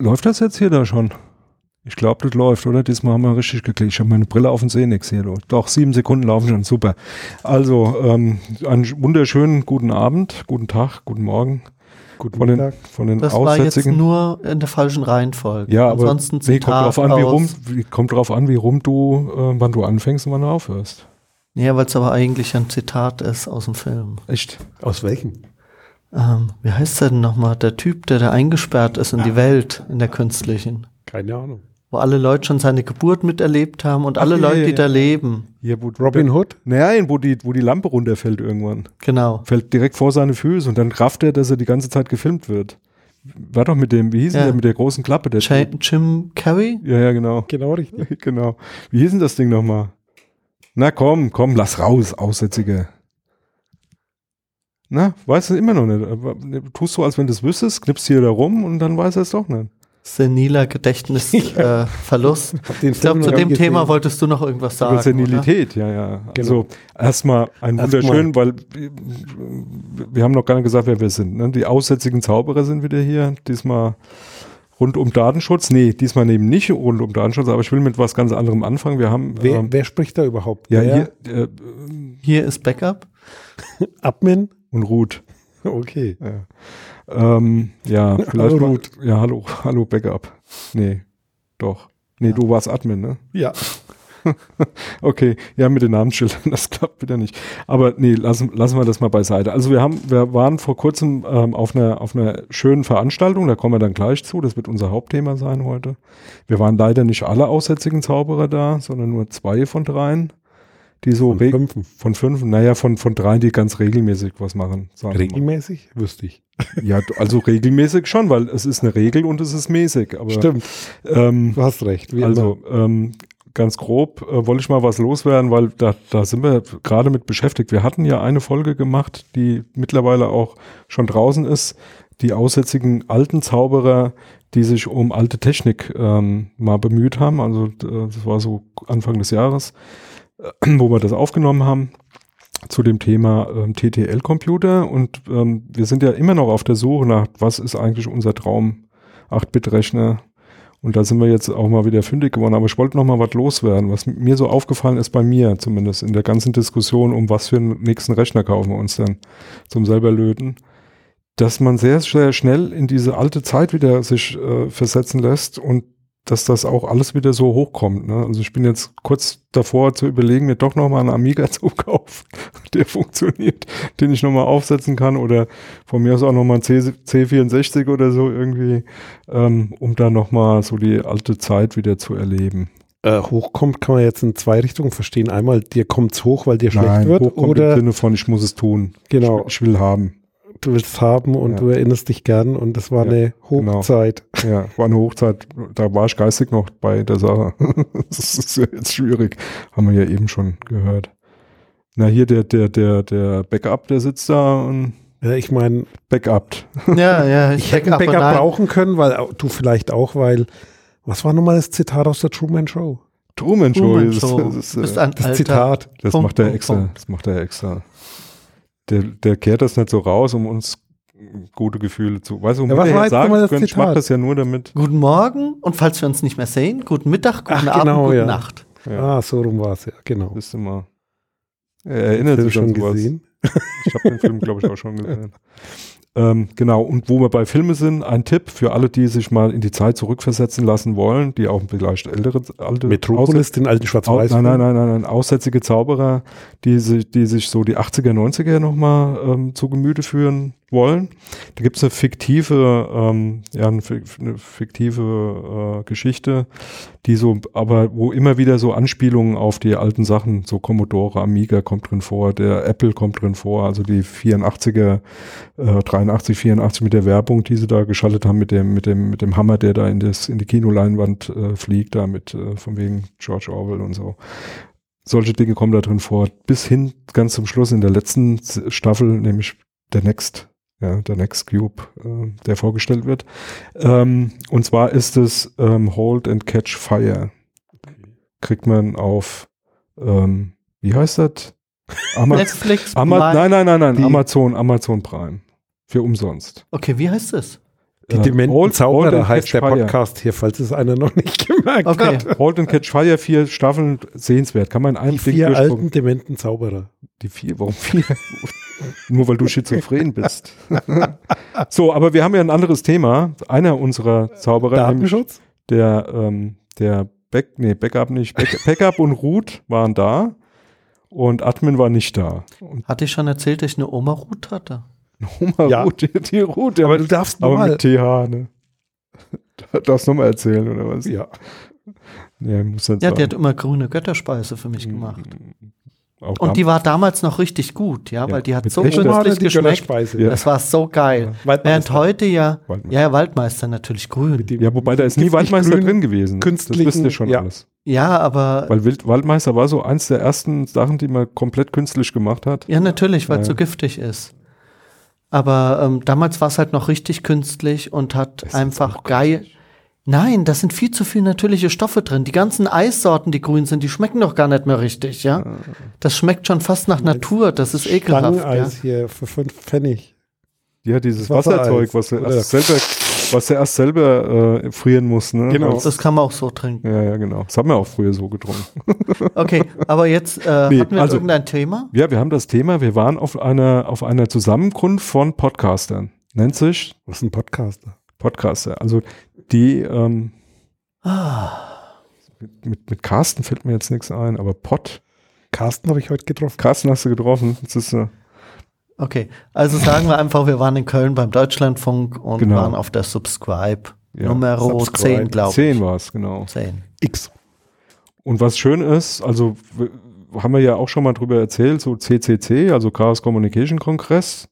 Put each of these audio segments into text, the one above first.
Läuft das jetzt hier da schon? Ich glaube, das läuft, oder? Diesmal haben wir richtig geklickt. Ich habe meine Brille auf und sehe nichts hier. Doch, sieben Sekunden laufen schon, super. Also, ähm, einen wunderschönen guten Abend, guten Tag, guten Morgen. Guten Von den, Mittag. von den Das war jetzt nur in der falschen Reihenfolge. ja, aber Ansonsten nee, kommt drauf an, wie rum, wie, kommt drauf an, wie rum du, äh, wann du anfängst und wann du aufhörst. Ja, weil es aber eigentlich ein Zitat ist aus dem Film. Echt? Aus welchem? Ähm, wie heißt der denn nochmal? Der Typ, der da eingesperrt ist in die Welt, in der künstlichen. Keine Ahnung. Wo alle Leute schon seine Geburt miterlebt haben und alle ja, Leute, ja, die ja. da leben. Hier, wo, Robin Hood? Nein, wo die, wo die Lampe runterfällt irgendwann. Genau. Fällt direkt vor seine Füße und dann rafft er, dass er die ganze Zeit gefilmt wird. War doch mit dem, wie hieß denn Ja. der mit der großen Klappe? Der Jim, Jim Carrey? ja, ja, genau. Genau richtig. genau. Wie hieß denn das Ding nochmal? Na komm, komm, lass raus, Aussätzige. Na, weißt du immer noch nicht. Aber, ne, Tust du, als wenn du es wüsstest, knippst hier da rum und dann weiß er es doch nicht. Seniler Gedächtnisverlust. äh, Ich glaube, zu dem Thema wolltest du noch irgendwas Über sagen. oder? Senilität, ja, ja. Genau. Also erstmal ein wunderschön, weil wir- haben noch gar nicht gesagt, wer wir sind. Ne? Die aussätzigen Zauberer sind wieder hier. Diesmal rund um Datenschutz. Nee, diesmal eben nicht rund um Datenschutz, aber ich will mit was ganz anderem anfangen. Wir haben Wer, ähm, wer spricht da überhaupt? ja, Wer? hier äh, Hier ist Backup. Admin? und Ruth. Okay. Ja, ähm, ja vielleicht Hallo, mal, Ruth. Ja, hallo, hallo Backup. Nee, doch. Nee, du warst Admin, ne? Ja. Okay, ja, mit den Namensschildern, das klappt wieder nicht. Aber nee, lassen, lassen wir das mal beiseite. Also wir haben, wir waren vor kurzem ähm, auf einer auf einer schönen Veranstaltung, da kommen wir dann gleich zu, das wird unser Hauptthema sein heute. Wir waren leider nicht alle aussätzigen Zauberer da, sondern nur zwei von dreien, die so Von fünfen. von fünf, naja, von, von dreien, die ganz regelmäßig was machen. wir mal. Regelmäßig? Wüsste ich. Ja, also regelmäßig schon, weil es ist eine Regel und es ist mäßig. Aber, Stimmt. Ähm, Du hast recht. Wie also ähm, ganz grob äh, wollte ich mal was loswerden, weil da, da sind wir gerade mit beschäftigt. Wir hatten ja eine Folge gemacht, die mittlerweile auch schon draußen ist. Die aussätzigen alten Zauberer, die sich um alte Technik ähm, mal bemüht haben. Also das war so Anfang des Jahres, wo wir das aufgenommen haben zu dem Thema ähm, TTL-Computer. Und ähm, wir sind ja immer noch auf der Suche nach, was ist eigentlich unser Traum 8-Bit-Rechner und da sind wir jetzt auch mal wieder fündig geworden. Aber ich wollte noch mal was loswerden, was mir so aufgefallen ist bei mir zumindest in der ganzen Diskussion, um was für einen nächsten Rechner kaufen wir uns denn zum selber löten, dass man sehr, sehr schnell in diese alte Zeit wieder sich äh, versetzen lässt und dass das auch alles wieder so hochkommt. Ne? Also ich bin jetzt kurz davor zu überlegen, mir doch noch mal einen Amiga zu kaufen, der funktioniert, den ich noch mal aufsetzen kann oder von mir aus auch noch mal ein C C64 oder so irgendwie, ähm, um da noch mal so die alte Zeit wieder zu erleben. Äh, hochkommt kann man jetzt in zwei Richtungen verstehen. Einmal, dir kommt's hoch, weil dir schlecht wird. hochkommt im Oder Sinne von, ich muss es tun. Genau. Ich, ich will haben. Du willst es haben und Ja. du erinnerst dich gern und es war Ja, eine genau. Hochzeit. Ja, war eine Hochzeit, da war ich geistig noch bei der Sache. das ist ja jetzt schwierig, haben wir ja eben schon gehört. Na, hier der, der, der, der Backup, der sitzt da und Ja, ich meine, backupt. Ja, ja, ich hätte ein Backup, Backup brauchen können, weil du vielleicht auch, weil, was war nochmal das Zitat aus der Truman Show? Truman Show, Truman das, Show. das, äh, ein Das alter- Zitat. das Punkt, macht er Punkt, extra. Punkt. Das macht er extra. Der, der kehrt das nicht so raus, um uns gute Gefühle zu. Weißt du, um Ja, was war jetzt sagen können, ich mach das ja nur damit. Guten Morgen und falls wir uns nicht mehr sehen, guten Mittag, guten Ach, Abend, genau, gute ja. Nacht. Ja, Ah, so rum war es, ja, genau. wisst ihr mal. Er erinnert sich an schon sowas. gesehen. Ich habe den Film, glaube ich, auch schon gesehen. Ähm, genau, und wo wir bei Filmen sind, ein Tipp für alle, die sich mal in die Zeit zurückversetzen lassen wollen, die auch vielleicht ältere, alte Metropolis, den alten Au- Schwarz-Weiß. Nein, nein, nein, nein, nein, aussätzige Zauberer, die sich, die sich so die 80er, 90er nochmal ähm, zu Gemüte führen wollen. Da gibt's eine fiktive, ähm, ja, eine, fi- eine fiktive äh, Geschichte, die so, aber wo immer wieder so Anspielungen auf die alten Sachen, so Commodore, Amiga kommt drin vor, der Apple kommt drin vor, also die 84er, äh, 83, 84 mit der Werbung, die sie da geschaltet haben, mit dem, mit dem, mit dem Hammer, der da in das, in die Kinoleinwand äh, fliegt, da mit, äh, von wegen George Orwell und so. Solche Dinge kommen da drin vor, bis hin ganz zum Schluss in der letzten Staffel, nämlich der Next, ja, der Next Cube, äh, der vorgestellt wird. Ähm, und zwar ist es ähm, Hold and Catch Fire. Kriegt man auf, ähm, wie heißt das? Ama Netflix, Ama Prime. nein, nein, nein, nein, Die- Amazon, Amazon Prime. Für umsonst. Okay, wie heißt das? Die Äh, dementen Hold- Hold Zauberer and heißt der Catch Fire. Podcast hier, falls es einer noch nicht gemerkt Okay. hat. Halt and Catch Fire, vier Staffeln, sehenswert. Kann man in einem Die Ding vier alten dementen Zauberer. Die vier, warum vier? Nur weil du schizophren bist. so, aber wir haben ja ein anderes Thema. Einer unserer Zauberer, Datenschutz? der, ähm, der Back, nee, Backup nicht, Back, Backup und Root waren da und Admin war nicht da. Und Hatte ich schon erzählt, dass ich eine Oma-Root hatte? Oma Ja. Root, die, die Root, der Aber du darfst aber normal. mit TH, ne? Darfst du nochmal erzählen, oder was? Ja. Ja, muss dann Ja, die hat immer grüne Götterspeise für mich gemacht. Auch Und die war damals noch richtig gut, ja, Ja, weil die hat mit so künstlich die geschmeckt. Ja. Das war so geil. Waldmeister. Während heute ja, Waldmeister. ja, ja, Waldmeister natürlich grün. Ja, wobei da ist nie Waldmeister grünen drin gewesen. künstlichen- das wisst ihr schon ja. alles. Ja, aber Weil Wild, Waldmeister war so eins der ersten Sachen, die man komplett künstlich gemacht hat. Ja, natürlich, weil es Ja. so giftig ist. Aber ähm, damals war es halt noch richtig künstlich und hat Das einfach geil. künstlich. Nein, da sind viel zu viele natürliche Stoffe drin. Die ganzen Eissorten, die grün sind, die schmecken doch gar nicht mehr richtig, ja? Das schmeckt schon fast nach Natur. Das ist ekelhaft. Ja? Stangeneis hier für fünf Pfennig. Ja, dieses Wasserzeug, was er erst selber, was er erst selber äh, frieren muss. Ne? Genau. Das kann man auch so trinken. ja, ja, genau. Das haben wir auch früher so getrunken. Okay, aber jetzt äh, Nee, hatten wir also- irgendein Thema? Ja, wir haben das Thema, wir waren auf einer, auf einer Zusammenkunft von Podcastern. Nennt sich Was ist ein Podcaster? Podcaster. Also die, ähm, Ah, mit, mit, Carsten fällt mir jetzt nichts ein, aber Pod, Carsten habe ich heute getroffen. Carsten hast du getroffen. Das ist, äh, okay, also sagen wir einfach, wir waren in Köln beim Deutschlandfunk und Genau. waren auf der Subscribe Ja, Nummer Subscribe. 10, glaube ich. 10 war es, genau. 10. X. Und was schön ist, also haben wir ja auch schon mal drüber erzählt, so CCC, also Chaos Communication Kongress.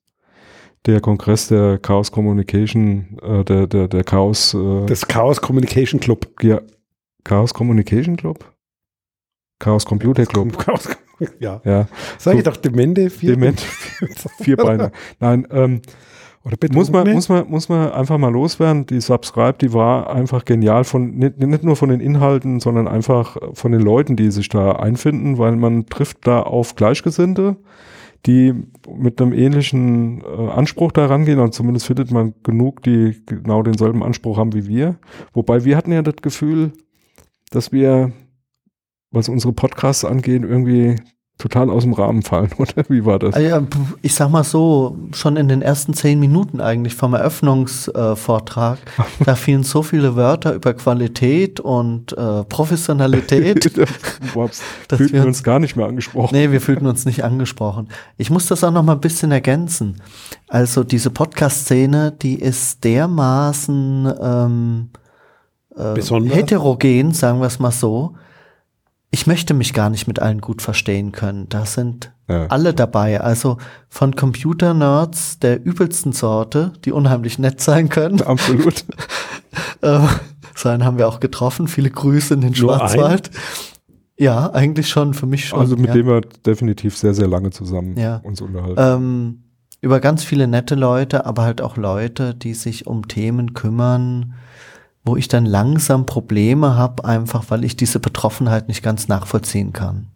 Der Kongress der Chaos Communication, äh, der, der, der Chaos, äh, Das Chaos Communication Club. ja, Chaos Communication Club? Chaos Computer Club. Chaos, ja. Ja, Sag ich So. doch, Demente. vier- Dement, vier Beine. Nein, ähm, Oder bitte muss man, muss man, muss man einfach mal loswerden. Die Subscribe, die war einfach genial von, nicht, nicht nur von den Inhalten, sondern einfach von den Leuten, die sich da einfinden, weil man trifft da auf Gleichgesinnte, die mit einem ähnlichen äh, Anspruch da rangehen, und zumindest findet man genug, die genau denselben Anspruch haben wie wir. Wobei wir hatten ja das Gefühl, dass wir, was unsere Podcasts angeht, irgendwie total aus dem Rahmen fallen, oder? Wie war das? Ah ja, ich sag mal so, schon in den ersten zehn Minuten eigentlich vom Eröffnungsvortrag, da fielen so viele Wörter über Qualität und äh, Professionalität. Überhaupt dass fühlten wir uns- uns gar nicht mehr angesprochen. Nee, wir fühlten uns nicht angesprochen. Ich muss das auch noch mal ein bisschen ergänzen. Also diese Podcast-Szene, die ist dermaßen ähm, äh, heterogen, sagen wir es mal so. Ich möchte mich gar nicht mit allen gut verstehen können. Da sind Ja. alle dabei. Also von Computer-Nerds der übelsten Sorte, die unheimlich nett sein können. Absolut. Äh, so einen haben wir auch getroffen. Viele Grüße in den Nur Schwarzwald. Ja, eigentlich schon, für mich schon. Also mit ja. dem wir definitiv sehr, sehr lange zusammen Ja. uns unterhalten. ähm, über ganz viele nette Leute, aber halt auch Leute, die sich um Themen kümmern, wo ich dann langsam Probleme habe, einfach weil ich diese Betroffenheit nicht ganz nachvollziehen kann.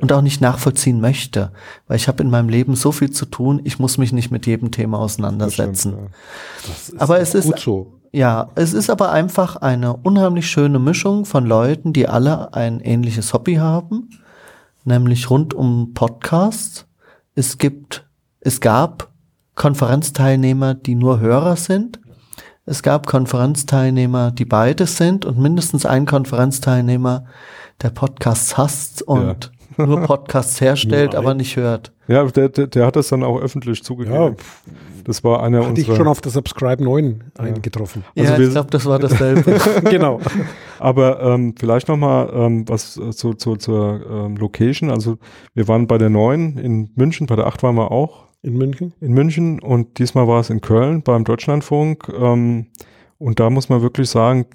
Und auch nicht nachvollziehen möchte, weil ich habe in meinem Leben so viel zu tun, ich muss mich nicht mit jedem Thema auseinandersetzen. stimmt, ist aber es ist- gut so. Ja, es ist aber einfach eine unheimlich schöne Mischung von Leuten, die alle ein ähnliches Hobby haben, nämlich rund um Podcasts. Es gibt, es gab Konferenzteilnehmer, die nur Hörer sind. Es gab Konferenzteilnehmer, die beides sind und mindestens ein Konferenzteilnehmer, der Podcasts hasst und nur Podcasts herstellt, aber nicht hört. Ja, der, der, der hat das dann auch öffentlich Ja, zugegeben. das war einer hatte ich unserer. schon auf der Subscribe 9 eingetroffen. Also ja, ich glaube, das war dasselbe. genau. Aber ähm, vielleicht nochmal ähm, was äh, zu, zu, zur ähm, Location. Also wir waren bei der 9 in München, bei der 8 waren wir auch In München. in München und diesmal war es in Köln beim Deutschlandfunk. Ähm, und da muss man wirklich sagen,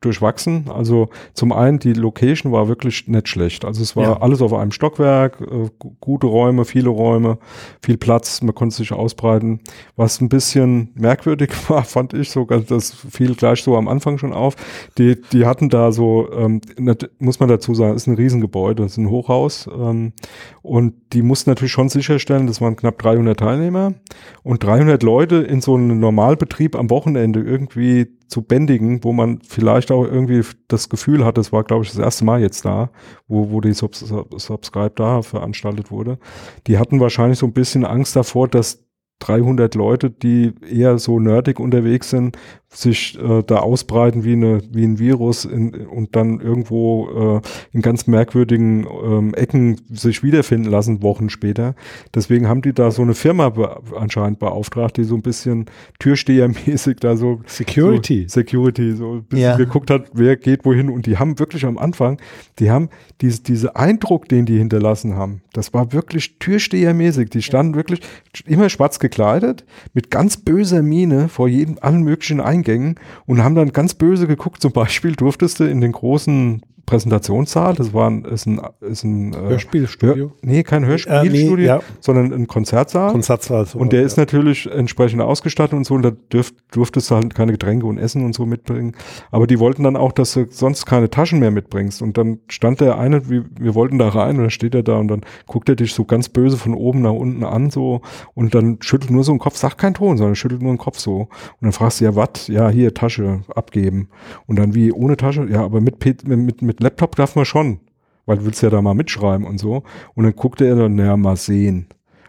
durchwachsen. Also zum einen, die Location war wirklich nicht schlecht. Also es war Ja. alles auf einem Stockwerk, äh, gu- gute Räume, viele Räume, viel Platz, man konnte sich ausbreiten. Was ein bisschen merkwürdig war, fand ich sogar, das fiel gleich so am Anfang schon auf. Die, die hatten da so, ähm, muss man dazu sagen, ist ein Riesengebäude, ist ein Hochhaus ähm, und die mussten natürlich schon sicherstellen, das waren knapp 300 Teilnehmer und 300 Leute in so einem Normalbetrieb am Wochenende irgendwie zu bändigen, wo man vielleicht auch irgendwie das Gefühl hat, das war glaube ich das erste Mal jetzt da, wo, wo die Subs Sub- Subscribe da veranstaltet wurde, die hatten wahrscheinlich so ein bisschen Angst davor, dass 300 Leute, die eher so nerdig unterwegs sind, sich äh, da ausbreiten wie, eine, wie ein Virus in, und dann irgendwo äh, in ganz merkwürdigen ähm, Ecken sich wiederfinden lassen, Wochen später. Deswegen haben die da so eine Firma be anscheinend beauftragt, die so ein bisschen Türstehermäßig da so Security. so Security, so ein bisschen Ja. geguckt hat, wer geht wohin. Und die haben wirklich am Anfang, die haben diese, diese Eindruck, den die hinterlassen haben, das war wirklich Türstehermäßig. Die standen wirklich immer schwarz gekleidet, mit ganz böser Miene vor jedem, allen möglichen Eingängen und haben dann ganz böse geguckt. Zum Beispiel durftest du in den großen Präsentationssaal, das war ein, ist ein, ist ein äh, Hörspielstudio. Hör, nee, kein Hörspielstudio, Äh, nee, ja. sondern ein Konzertsaal. Konzertsaal. so Und der was, ist natürlich entsprechend ausgestattet und so, und da dürf, durftest du halt keine Getränke und Essen und so mitbringen. Aber die wollten dann auch, dass du sonst keine Taschen mehr mitbringst. Und dann stand der eine, wir, wir wollten da rein, und dann steht er da und dann guckt er dich so ganz böse von oben nach unten an, so, und dann schüttelt nur so einen Kopf, sagt kein Ton, sondern schüttelt nur den Kopf so. Und dann fragst du, ja, was? Ja, hier, Tasche abgeben. Und dann wie, ohne Tasche? Ja, aber mit, P- mit, mit Laptop darf man schon. Weil du willst ja da mal mitschreiben und so. Und dann guckte er dann, naja, mal sehen.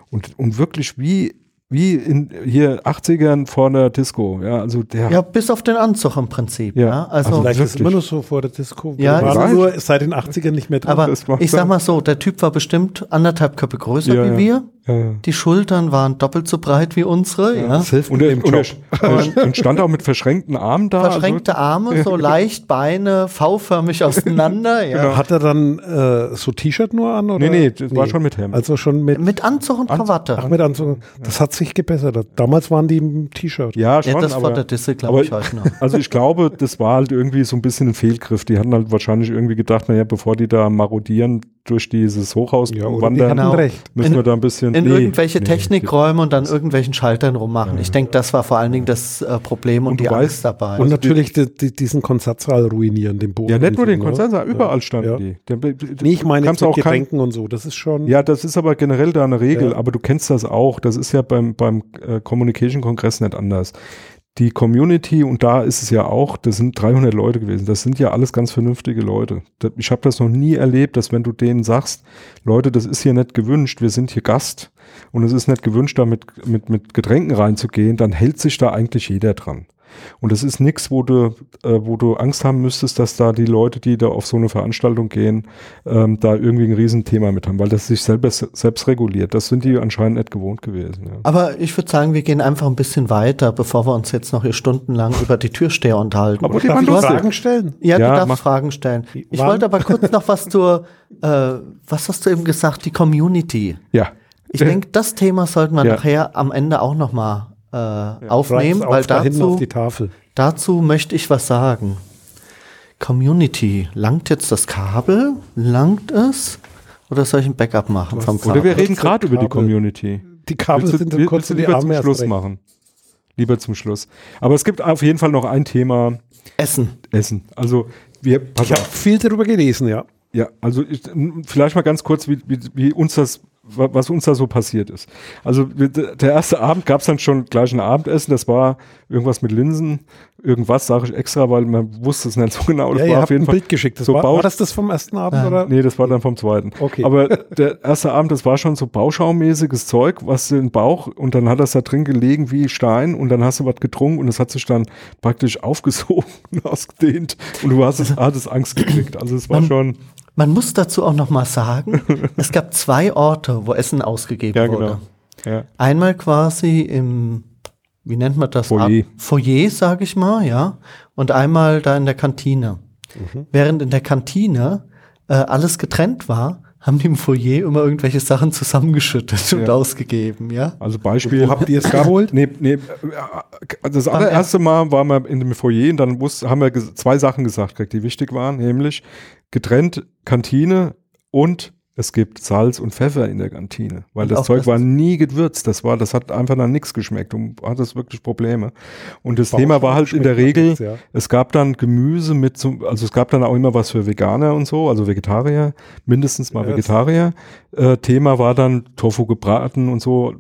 Und, und wirklich wie, wie in hier 80ern vor der Disco. Ja, also der. Ja, bis auf den Anzug im Prinzip. Ja. Ja, also, Also Vielleicht ist es wirklich. immer noch so vor der Disco. Ja, Wir ich waren weiß. nur seit den 80ern nicht mehr drin. aber ich sag mal so, der Typ war bestimmt anderthalb Köpfe größer Ja, wie ja. wir. Ja, ja. Die Schultern waren doppelt so breit wie unsere. Ja. das hilft Und, er, dem und, Job. er, und stand auch mit verschränkten Armen da. Verschränkte Arme, so leicht Beine, V-förmig auseinander. Ja. Hat er dann äh, so T-Shirt nur an? Oder? Nee, nee, das war schon mit Hemd. Also schon mit, Mit Anzug und Krawatte. ach, mit Anzug. Das hat sich gebessert. Damals waren die im T-Shirt. Also, ja, schon. ja, das aber, vor der Disse, glaube ich, heute noch. Also ich glaube, das war halt irgendwie so ein bisschen ein Fehlgriff. Die hatten halt wahrscheinlich irgendwie gedacht, naja, bevor die da marodieren durch dieses Hochhaus Ja, oder wandern, Genau. recht. müssen In- wir da ein bisschen In nee, irgendwelche nee, Technikräume und dann irgendwelchen Schaltern rummachen. Ich denke, das war vor allen Dingen das äh, Problem und, Und du die weißt- Angst dabei. Und natürlich die, die, diesen Konzertsaal ruinieren, den Boden. Ja, nicht nur den ne? Konzernsaal, überall standen Ja. die. Der, Nee, ich meine kannst jetzt mit auch kein, Getränken und so. Das ist schon. Ja, das ist aber generell da eine Regel, Ja. aber du kennst das auch. Das ist ja beim, beim äh, Communication Kongress nicht anders. Die Community, und da ist es ja auch, das sind 300 Leute gewesen. Das sind ja alles ganz vernünftige Leute. Ich habe das noch nie erlebt, dass wenn du denen sagst, Leute, das ist hier nicht gewünscht, wir sind hier Gast und es ist nicht gewünscht, da mit, mit, mit Getränken reinzugehen, dann hält sich da eigentlich jeder dran. Und das ist nichts, wo du, äh, wo du Angst haben müsstest, dass da die Leute, die da auf so eine Veranstaltung gehen, ähm, da irgendwie ein Riesenthema mit haben, weil das sich selber, selbst reguliert. Das sind die anscheinend nicht gewohnt gewesen. Ja. Aber ich würde sagen, wir gehen einfach ein bisschen weiter, bevor wir uns jetzt noch hier stundenlang über die Türsteher unterhalten. Aber die Darf lustig. Fragen stellen? ja, Ja, du darfst mach. Fragen stellen. Ich Wann- wollte aber kurz noch was zur, äh, was hast du eben gesagt, die Community. ja. Ich denke, das Thema sollten wir Ja. nachher am Ende auch noch äh, aufnehmen, Schreib's weil dazu, auf die Tafel. dazu möchte ich was sagen. Community, langt jetzt das Kabel? Langt es? Oder soll ich ein Backup machen vom Oder wir Kabel? reden gerade über die Kabel. Community. Die Kabel Willst du, sind will- kurz du in die lieber Arme zum Schluss recht. machen? Lieber zum Schluss. Aber es gibt auf jeden Fall noch ein Thema, Essen. Essen. Also wir, Ich habe viel darüber gelesen, ja. Ja, also ich, vielleicht mal ganz kurz, wie, wie, wie uns das, was uns da so passiert ist. Also der erste Abend gab es dann schon gleich ein Abendessen, das war irgendwas mit Linsen, irgendwas sage ich extra, weil man wusste es nicht so genau. Das ja, ihr war habt auf jeden ein Fall Bild geschickt. Das so war, war das das vom ersten Abend? Oder? Nee, das war dann vom zweiten. Okay. Aber der erste Abend, das war schon so bauschaumäßiges Zeug, was den Bauch und dann hat das da drin gelegen wie Stein und dann hast du was getrunken und es hat sich dann praktisch aufgesogen und ausgedehnt und du hast es, hattest Angst gekriegt. Also es war Man- schon, Man muss dazu auch noch mal sagen, es gab zwei Orte, wo Essen ausgegeben ja wurde. genau. Ja. Einmal quasi im, wie nennt man das? Foyer. Foyer, sag ich mal, ja. Und einmal da in der Kantine. Mhm. Während in der Kantine äh, alles getrennt war, haben die im Foyer immer irgendwelche Sachen zusammengeschüttet und Ja. ausgegeben, ja? Also Beispiel. Wo habt ihr es geholt? Nee, nee, äh, das allererste Mal waren wir in dem Foyer und dann haben wir zwei Sachen gesagt, die wichtig waren, nämlich getrennt Kantine und es gibt Salz und Pfeffer in der Kantine, weil Und das Zeug das- war nie gewürzt, das war, das hat einfach dann nichts geschmeckt und hattest wirklich Probleme. Und das War Thema war halt in der Regel, nichts, ja. es gab dann Gemüse mit, so, also es gab dann auch immer was für Veganer und so, also Vegetarier, mindestens mal Ja, Vegetarier. Äh, Thema war dann Tofu gebraten und so,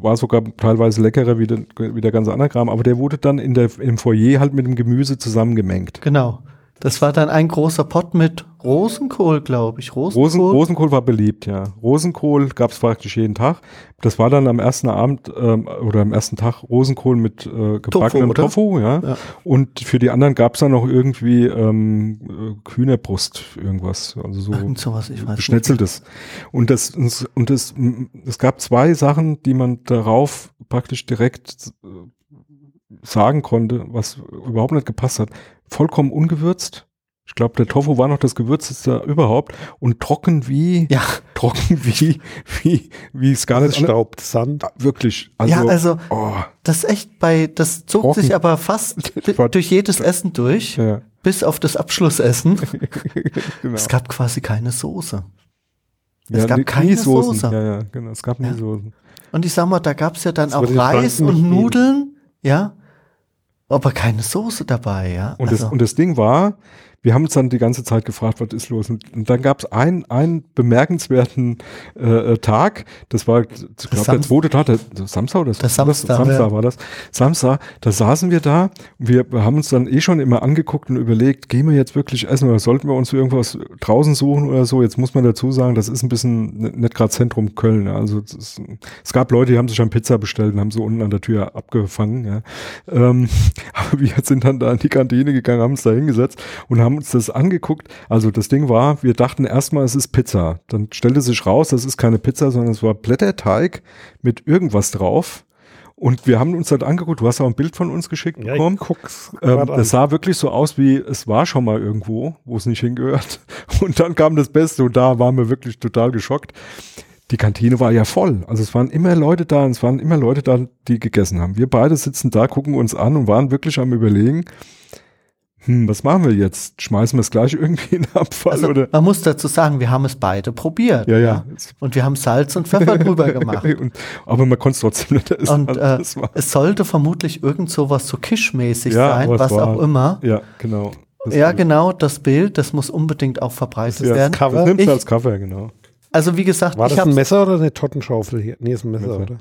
war sogar teilweise leckerer wie der, wie der ganze andere Kram, aber der wurde dann in der, im Foyer halt mit dem Gemüse zusammengemengt. Genau. Das war dann ein großer Pott mit Rosenkohl, glaube ich. Rosenkohl. Rosen, Rosenkohl war beliebt, ja. Rosenkohl gab es praktisch jeden Tag. Das war dann am ersten Abend ähm, oder am ersten Tag Rosenkohl mit äh, gebackenem oder? Tofu, ja. Ja. Und für die anderen gab es dann noch irgendwie ähm, äh, Hühnerbrust, irgendwas. Also so Irgend sowas, ich weiß nicht. Geschnetzeltes. Und das, und das, es gab zwei Sachen, die man darauf praktisch direkt äh, sagen konnte, was überhaupt nicht gepasst hat. Vollkommen ungewürzt. Ich glaube, der Tofu war noch das gewürzteste überhaupt und trocken wie, Ja, trocken wie, wie, wie es an- Staub, Sand. Ah, Wirklich. Also, ja, also oh, das echt bei, das zog Trocken. sich aber fast durch jedes Essen durch, ja, bis auf das Abschlussessen. genau. Es gab quasi keine Soße. ja, es gab nie- keine nie Soßen. Soße. Ja, ja, genau. Es gab nie. Soßen. Und ich sag mal, da gab's ja dann Das auch Reis und. Nudeln, ja, aber keine Soße dabei, ja. Und, also, das, und das Ding war, wir haben uns dann die ganze Zeit gefragt, was ist los? Und, und dann gab es einen, einen bemerkenswerten äh, äh, Tag, das war, ich glaube, der zweite Tag, der, der Samstag oder Der Samstag, Samstag ja. war das. Samstag, da saßen wir da und wir haben uns dann eh schon immer angeguckt und überlegt, gehen wir jetzt wirklich essen oder sollten wir uns irgendwas draußen suchen oder so? Jetzt muss man dazu sagen, das ist ein bisschen nicht gerade Zentrum Köln. Also es, ist, es gab Leute, die haben sich schon Pizza bestellt und haben so unten an der Tür abgefangen. Ja. Ähm, aber wir sind dann da in die Kantine gegangen, haben uns da hingesetzt und haben uns das angeguckt. Also das Ding war, wir dachten erstmal, es ist Pizza. Dann stellte sich raus, das ist keine Pizza, sondern es war Blätterteig mit irgendwas drauf. Und wir haben uns das angeguckt, du hast auch ein Bild von uns geschickt Ja, bekommen. Ähm, das sah wirklich so aus, wie es war schon mal irgendwo, wo es nicht hingehört. Und dann kam das Beste und da waren wir wirklich total geschockt. Die Kantine war ja voll. Also es waren immer Leute da und es waren immer Leute da, die gegessen haben. Wir beide sitzen da, gucken uns an und waren wirklich am überlegen, hm, was machen wir jetzt? Schmeißen wir es gleich irgendwie in den Abfall also oder? man muss dazu sagen, wir haben es beide probiert. Ja, ja. Und wir haben Salz und Pfeffer drüber gemacht. Und, aber man konnte es trotzdem nicht essen. Und Also äh, es sollte vermutlich irgend sowas so Kischmäßig Ja, sein, was war- auch immer. ja, genau. Das- Ja, genau, das Bild, das muss unbedingt auch verbreitet Ja, werden. das Cover. nimmst Ich- du als Cover, genau. Also wie gesagt, War ich, das ein Messer oder eine Tottenschaufel hier? Nee, ist ein Messer, Messer. oder?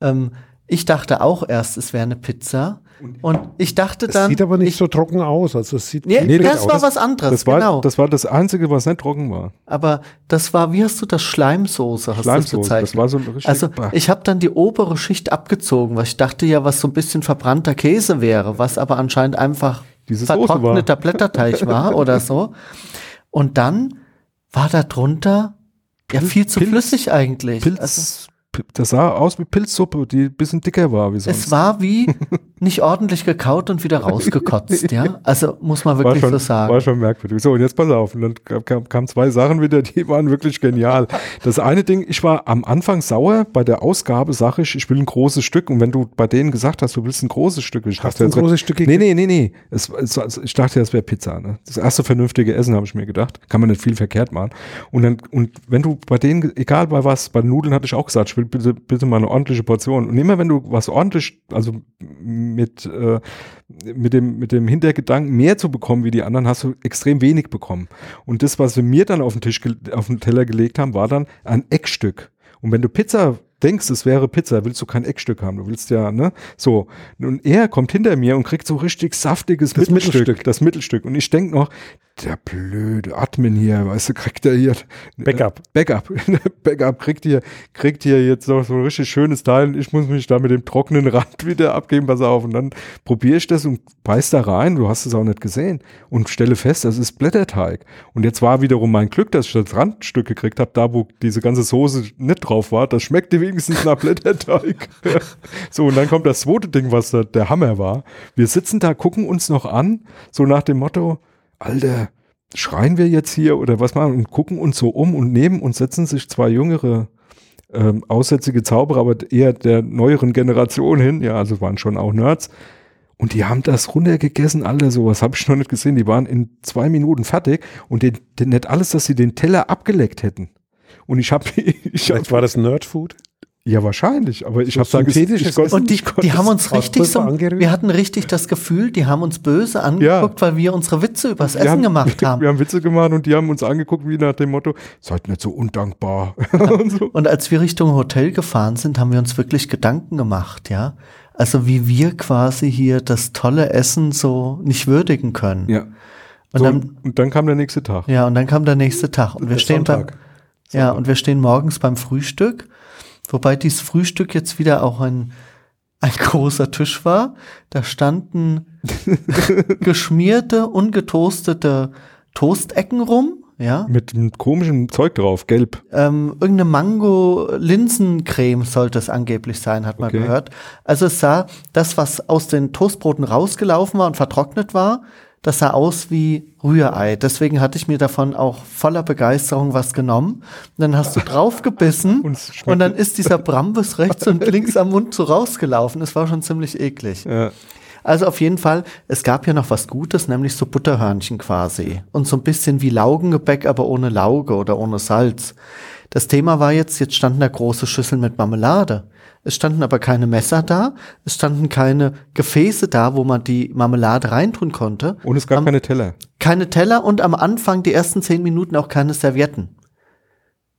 ähm, ich dachte auch erst, es wäre eine Pizza. Und ich dachte Es dann. sieht aber nicht ich, so trocken aus. Also es sieht Nee, knusprig das aus. war was anderes, Das war, genau. das war das Einzige, was nicht trocken war. aber das war, wie hast du das? Schleimsoße hast du das Schleimsoße. bezeichnet. Das war so ein richtig. Also ich habe dann die obere Schicht abgezogen, weil ich dachte ja, was so ein bisschen verbrannter Käse wäre, was aber anscheinend einfach Diese vertrockneter Blätterteig war oder so. Und dann war da drunter ja viel zu Pilz- flüssig eigentlich. Pilz, Also, das sah aus wie Pilzsuppe, die ein bisschen dicker war wie sonst. es war wie nicht ordentlich gekaut und wieder rausgekotzt, ja. Also muss man wirklich schon, so sagen. war schon merkwürdig. So, und jetzt pass auf. Und dann kam- kam, kamen zwei Sachen wieder, die waren wirklich genial. Das eine Ding, ich war am Anfang sauer. Bei der Ausgabe sage ich, ich will ein großes Stück. Und wenn du bei denen gesagt hast, du willst ein großes Stück, ich Hast dachte, du ein großes Stück Nee, nee, nee, nee. Es, es, ich dachte, das wäre Pizza. Ne? Das erste vernünftige Essen, habe ich mir gedacht. Kann man nicht viel verkehrt machen. Und dann, und wenn du bei denen, egal bei was, bei Nudeln hatte ich auch gesagt, ich will bitte, bitte mal eine ordentliche Portion. Und immer wenn du was ordentlich, also mit, äh, mit dem, mit dem Hintergedanken mehr zu bekommen wie die anderen, hast du extrem wenig bekommen. Und das, was wir mir dann auf den Tisch, auf den Teller gelegt haben, war dann ein Eckstück. Und wenn du Pizza denkst, es wäre Pizza, willst du kein Eckstück haben. Du willst ja, ne? So. Und er kommt hinter mir und kriegt so richtig saftiges Das Mittelstück, Mittelstück. Das Mittelstück. Und ich denk noch, der blöde Admin hier, weißt du, kriegt er hier Backup. Backup. Backup kriegt hier, kriegt hier jetzt noch so ein richtig schönes Teil. Ich muss mich da mit dem trockenen Rand wieder abgeben, pass auf. Und dann probiere ich das und beiß da rein. Du hast es auch nicht gesehen. Und stelle fest, das ist Blätterteig. Und jetzt war wiederum mein Glück, dass ich das Randstück gekriegt habe, da wo diese ganze Soße nicht drauf war. Das schmeckte wenigstens nach Blätterteig. so, und dann kommt das zweite Ding, was da der Hammer war. Wir sitzen da, gucken uns noch an, so nach dem Motto, Alter, schreien wir jetzt hier oder was machen und gucken uns so um und neben uns setzen sich zwei jüngere ähm, aussätzige Zauberer, aber eher der neueren Generation hin, ja, also waren schon auch Nerds. Und die haben das runtergegessen, Alter, sowas habe ich noch nicht gesehen. Die waren in zwei Minuten fertig und den, den, nicht alles, dass sie den Teller abgeleckt hätten. Und ich habe, ich hab, Vielleicht war das Nerdfood. Ja wahrscheinlich, aber ich So habe da synthetisches ich Und die, die haben uns richtig so, wir hatten richtig das Gefühl, die haben uns böse angeguckt, weil wir unsere Witze übers wir Essen haben- gemacht Wir haben. haben Witze gemacht und die haben uns angeguckt wie nach dem Motto, seid nicht so undankbar. und so. Und als wir Richtung Hotel gefahren sind, haben wir uns wirklich Gedanken gemacht, ja. Also wie wir quasi hier das tolle Essen so nicht würdigen können. Ja. Und so, dann, und, dann kam der nächste Tag. ja, und dann kam der nächste Tag und wir stehen beim, Sonntag. ja, und wir stehen morgens beim Frühstück, wobei dieses Frühstück jetzt wieder auch ein, ein großer Tisch war. Da standen geschmierte, ungetoastete Toastecken rum, ja. Mit einem komischen Zeug drauf, gelb. Ähm, irgendeine Mango-Linsencreme sollte es angeblich sein, hat man Okay. gehört. Also es sah, das, was aus den Toastbroten rausgelaufen war und vertrocknet war, das sah aus wie Rührei. Deswegen hatte ich mir davon auch voller Begeisterung was genommen. Und dann hast du draufgebissen Und dann ist dieser Brambus rechts und links am Mund so rausgelaufen. Es war schon ziemlich eklig. Ja. Also auf jeden Fall, es gab ja noch was Gutes, nämlich so Butterhörnchen quasi. Und so ein bisschen wie Laugengebäck, aber ohne Lauge oder ohne Salz. Das Thema war jetzt, jetzt standen da große Schüsseln mit Marmelade. Es standen aber keine Messer da, es standen keine Gefäße da, wo man die Marmelade reintun konnte. Und es gab Am- keine Teller. Keine Teller und am Anfang, die ersten zehn Minuten auch keine Servietten.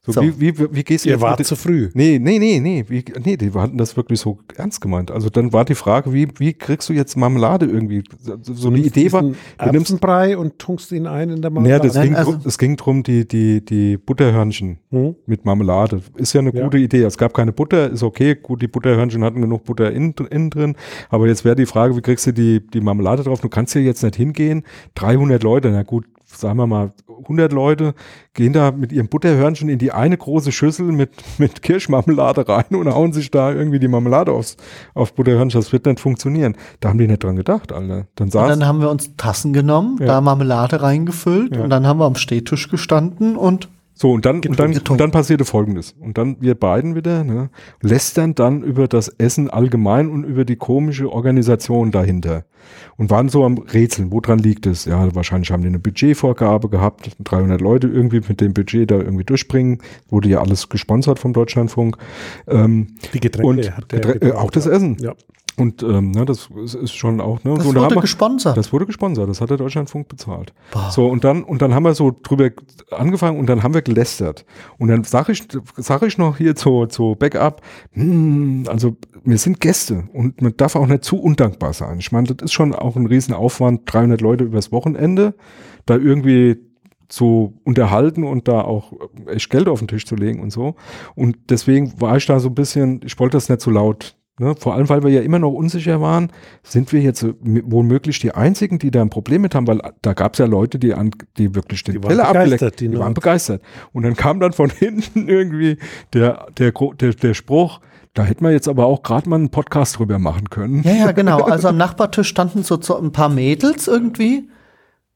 So, So. Wie, wie, wie gehst du Ihr jetzt wart zu früh. Nee, nee, nee, nee, wie, nee, die hatten das wirklich so ernst gemeint. Also dann war die Frage, wie, wie kriegst du jetzt Marmelade irgendwie? So, so eine Idee war, du nimmst, Erbsenbrei und tunkst ihn ein in der naja, Marmelade. das Nein, ging, also- es ging drum, die, die, die Butterhörnchen Hm? mit Marmelade. Ist ja eine Ja. gute Idee. Es gab keine Butter, ist okay. Gut, die Butterhörnchen hatten genug Butter innen, innen drin. Aber jetzt wäre die Frage, wie kriegst du die, die Marmelade drauf? Du kannst ja jetzt nicht hingehen. 300 Leute, na gut, sagen wir mal 100 Leute gehen da mit ihrem Butterhörnchen in die eine große Schüssel mit, mit Kirschmarmelade rein und hauen sich da irgendwie die Marmelade aufs, auf Butterhörnchen. Das wird nicht funktionieren. Da haben die nicht dran gedacht, Alter. Dann Und saß, dann haben wir uns Tassen genommen, Ja. da Marmelade reingefüllt Ja. und dann haben wir am Stehtisch gestanden und So, und dann, und dann, Getrunken. und dann passierte Folgendes. Und dann wir beiden wieder, ne, lästern dann über das Essen allgemein und über die komische Organisation dahinter. Und waren so am Rätseln, woran liegt es? Ja, wahrscheinlich haben die eine Budgetvorgabe gehabt, 300 Leute irgendwie mit dem Budget da irgendwie durchbringen. Wurde ja alles gesponsert vom Deutschlandfunk. Ähm, Die Getränke und hat der Geträ- äh, auch das. Essen. Ja. Und ähm, ne, das ist, schon auch, ne, das so, da wurde wir- gesponsert. das wurde gesponsert, das hat der Deutschlandfunk bezahlt. Boah. So, und dann, und dann haben wir so drüber angefangen und dann haben wir gelästert. Und dann sag ich, sag ich noch hier zu, zu Backup, hm, also wir sind Gäste und man darf auch nicht zu undankbar sein. Ich meine, das ist schon auch ein Riesenaufwand, 300 Leute übers Wochenende, da irgendwie zu unterhalten und da auch echt Geld auf den Tisch zu legen und so. Und deswegen war ich da so ein bisschen, ich wollte das nicht so laut Ne, vor allem, weil wir ja immer noch unsicher waren, sind wir jetzt m- womöglich die Einzigen, die da ein Problem mit haben, weil da gab es ja Leute, die, an, die wirklich den Die waren Teller begeistert, abgeleckt die die, waren Nerds. begeistert. Und dann kam dann von hinten irgendwie der, der, der, der Spruch, da hätten wir jetzt aber auch gerade mal einen Podcast drüber machen können. Ja, ja, genau. Also am Nachbartisch standen so, so ein paar Mädels irgendwie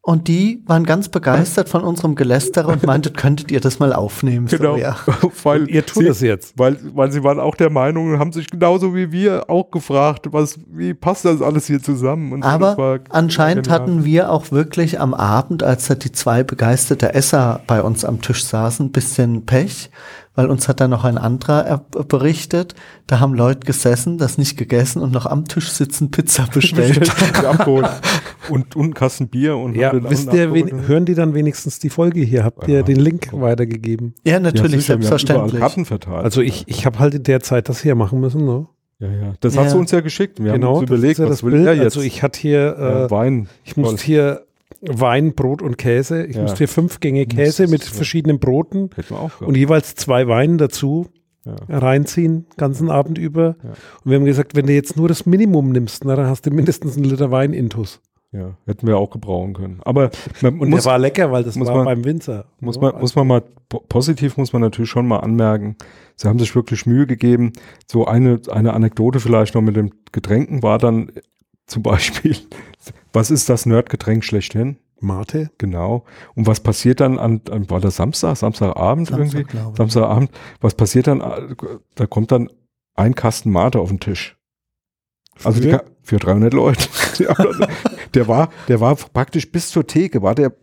und die waren ganz begeistert von unserem Gelästere und meintet, könntet ihr das mal aufnehmen? Genau, So, ja. weil Ihr tut sie, das jetzt. Weil, weil sie waren auch der Meinung und haben sich genauso wie wir auch gefragt, was, wie passt das alles hier zusammen? Und Aber anscheinend genial. hatten wir auch wirklich am Abend, als da die zwei begeisterte Esser bei uns am Tisch saßen, ein bisschen Pech, weil uns hat da noch ein anderer er- berichtet, da haben Leute gesessen, das nicht gegessen und noch am Tisch sitzen Pizza bestellt. abgeholt. Und, und einen Kasten Bier und Ja, wisst ihr, hören die dann wenigstens die Folge hier? Habt ihr Ja. den Link weitergegeben? ja, Ja, natürlich, überall selbstverständlich. Karten verteilt. Also ich, ich habe halt in der Zeit das hier machen müssen. Ne? ja, ja. Das Ja. hast du uns ja geschickt. Wir genau, haben uns überlegt, ja was das will Bild. er jetzt? Also ich hatte hier, äh, äh, Wein. ich musste hier Wein, Brot und Käse. Ich Ja. musste hier fünf Gänge Käse mit verschiedenen Broten und jeweils zwei Weinen dazu ja. reinziehen, ganzen Abend über. Ja. Und wir haben gesagt, wenn du jetzt nur das Minimum nimmst, na, dann hast du mindestens einen Liter Wein intus. ja, hätten wir auch gebrauchen können. Aber man Und muss, der war lecker, weil das muss war man- beim Winzer. muss, Ja, man, muss man mal, po- positiv muss man natürlich schon mal anmerken, sie haben sich wirklich Mühe gegeben. So eine, eine Anekdote vielleicht noch mit den Getränken war dann zum Beispiel, was ist das Nerdgetränk schlechthin? Mate? Genau. Und was passiert dann an, an war das Samstag, Samstagabend Samstag, irgendwie? glaube ich. Samstagabend. Was passiert dann? Da kommt dann ein Kasten Mate auf den Tisch. Also die, Für? Ka- für 300 Leute. Ja, der war, der war praktisch bis zur Theke war der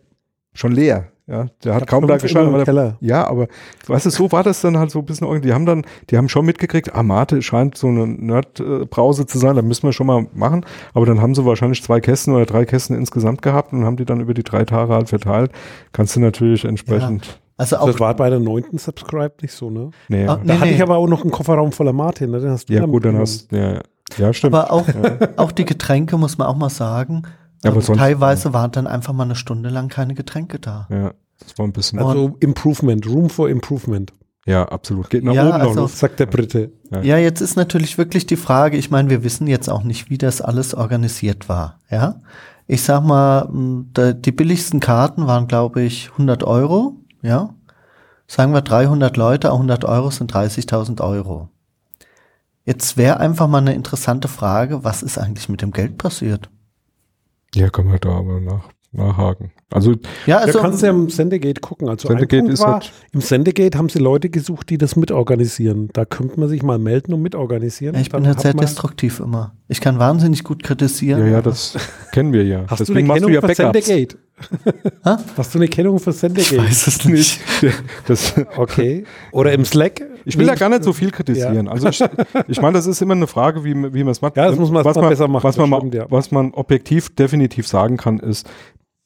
schon leer. Ja, der hat kaum da gestanden. aber der- Keller. Ja, aber weißt du, so war das dann halt so ein bisschen irgendwie. Die haben dann, die haben schon mitgekriegt, ah, Mate scheint so eine Nerd-Brause zu sein, da müssen wir schon mal machen. Aber dann haben sie wahrscheinlich zwei Kästen oder drei Kästen insgesamt gehabt und haben die dann über die drei Tage halt verteilt. Kannst du natürlich entsprechend. Also auch Das war bei der neunten Subscribe nicht so, ne? Nee, Ah, ja. Da Nee, hatte nee. ich aber auch noch einen Kofferraum voller Mate, ne? Den hast du ja gut, dann hast ja, ja. ja, stimmt. Aber auch, auch die Getränke muss man auch mal sagen. Ja, aber sonst- teilweise waren dann einfach mal eine Stunde lang keine Getränke da. ja, das war ein bisschen. Also Improvement, Room for Improvement, ja, absolut. Geht nach Ja, oben noch also- Luft. sagt der Brite. Ja. Ja, jetzt ist natürlich wirklich die Frage, ich meine, wir wissen jetzt auch nicht, wie das alles organisiert war, ja. Ich sag mal, die billigsten Karten waren, glaube ich, 100 Euro, ja. Sagen wir 300 Leute, 100 Euro sind 30.000 Euro. Jetzt wäre einfach mal eine interessante Frage, was ist eigentlich mit dem Geld passiert? Ja, können wir da aber nach, nachhaken. Also Ja, Da also, kannst du ja im Sendegate gucken. Also Sendegate ein Punkt ist war, halt- im Sendegate haben sie Leute gesucht, die das mitorganisieren. Da könnte man sich mal melden und mitorganisieren. ja, ich bin halt sehr destruktiv immer. Ich kann wahnsinnig gut kritisieren. Ja, ja, das kennen wir ja. Hast du Deswegen eine machst Kennung ja für Backups. Sendegate? Hast du eine Kennung für Sendegate? es nicht. Das, Okay. Oder im Slack? Ich will da gar nicht so viel kritisieren. Also ich, ich meine, das ist immer eine Frage, wie, wie man es macht. Ja, das muss man was erstmal besser machen, Was man, stimmt, ja. was man objektiv definitiv sagen kann, ist,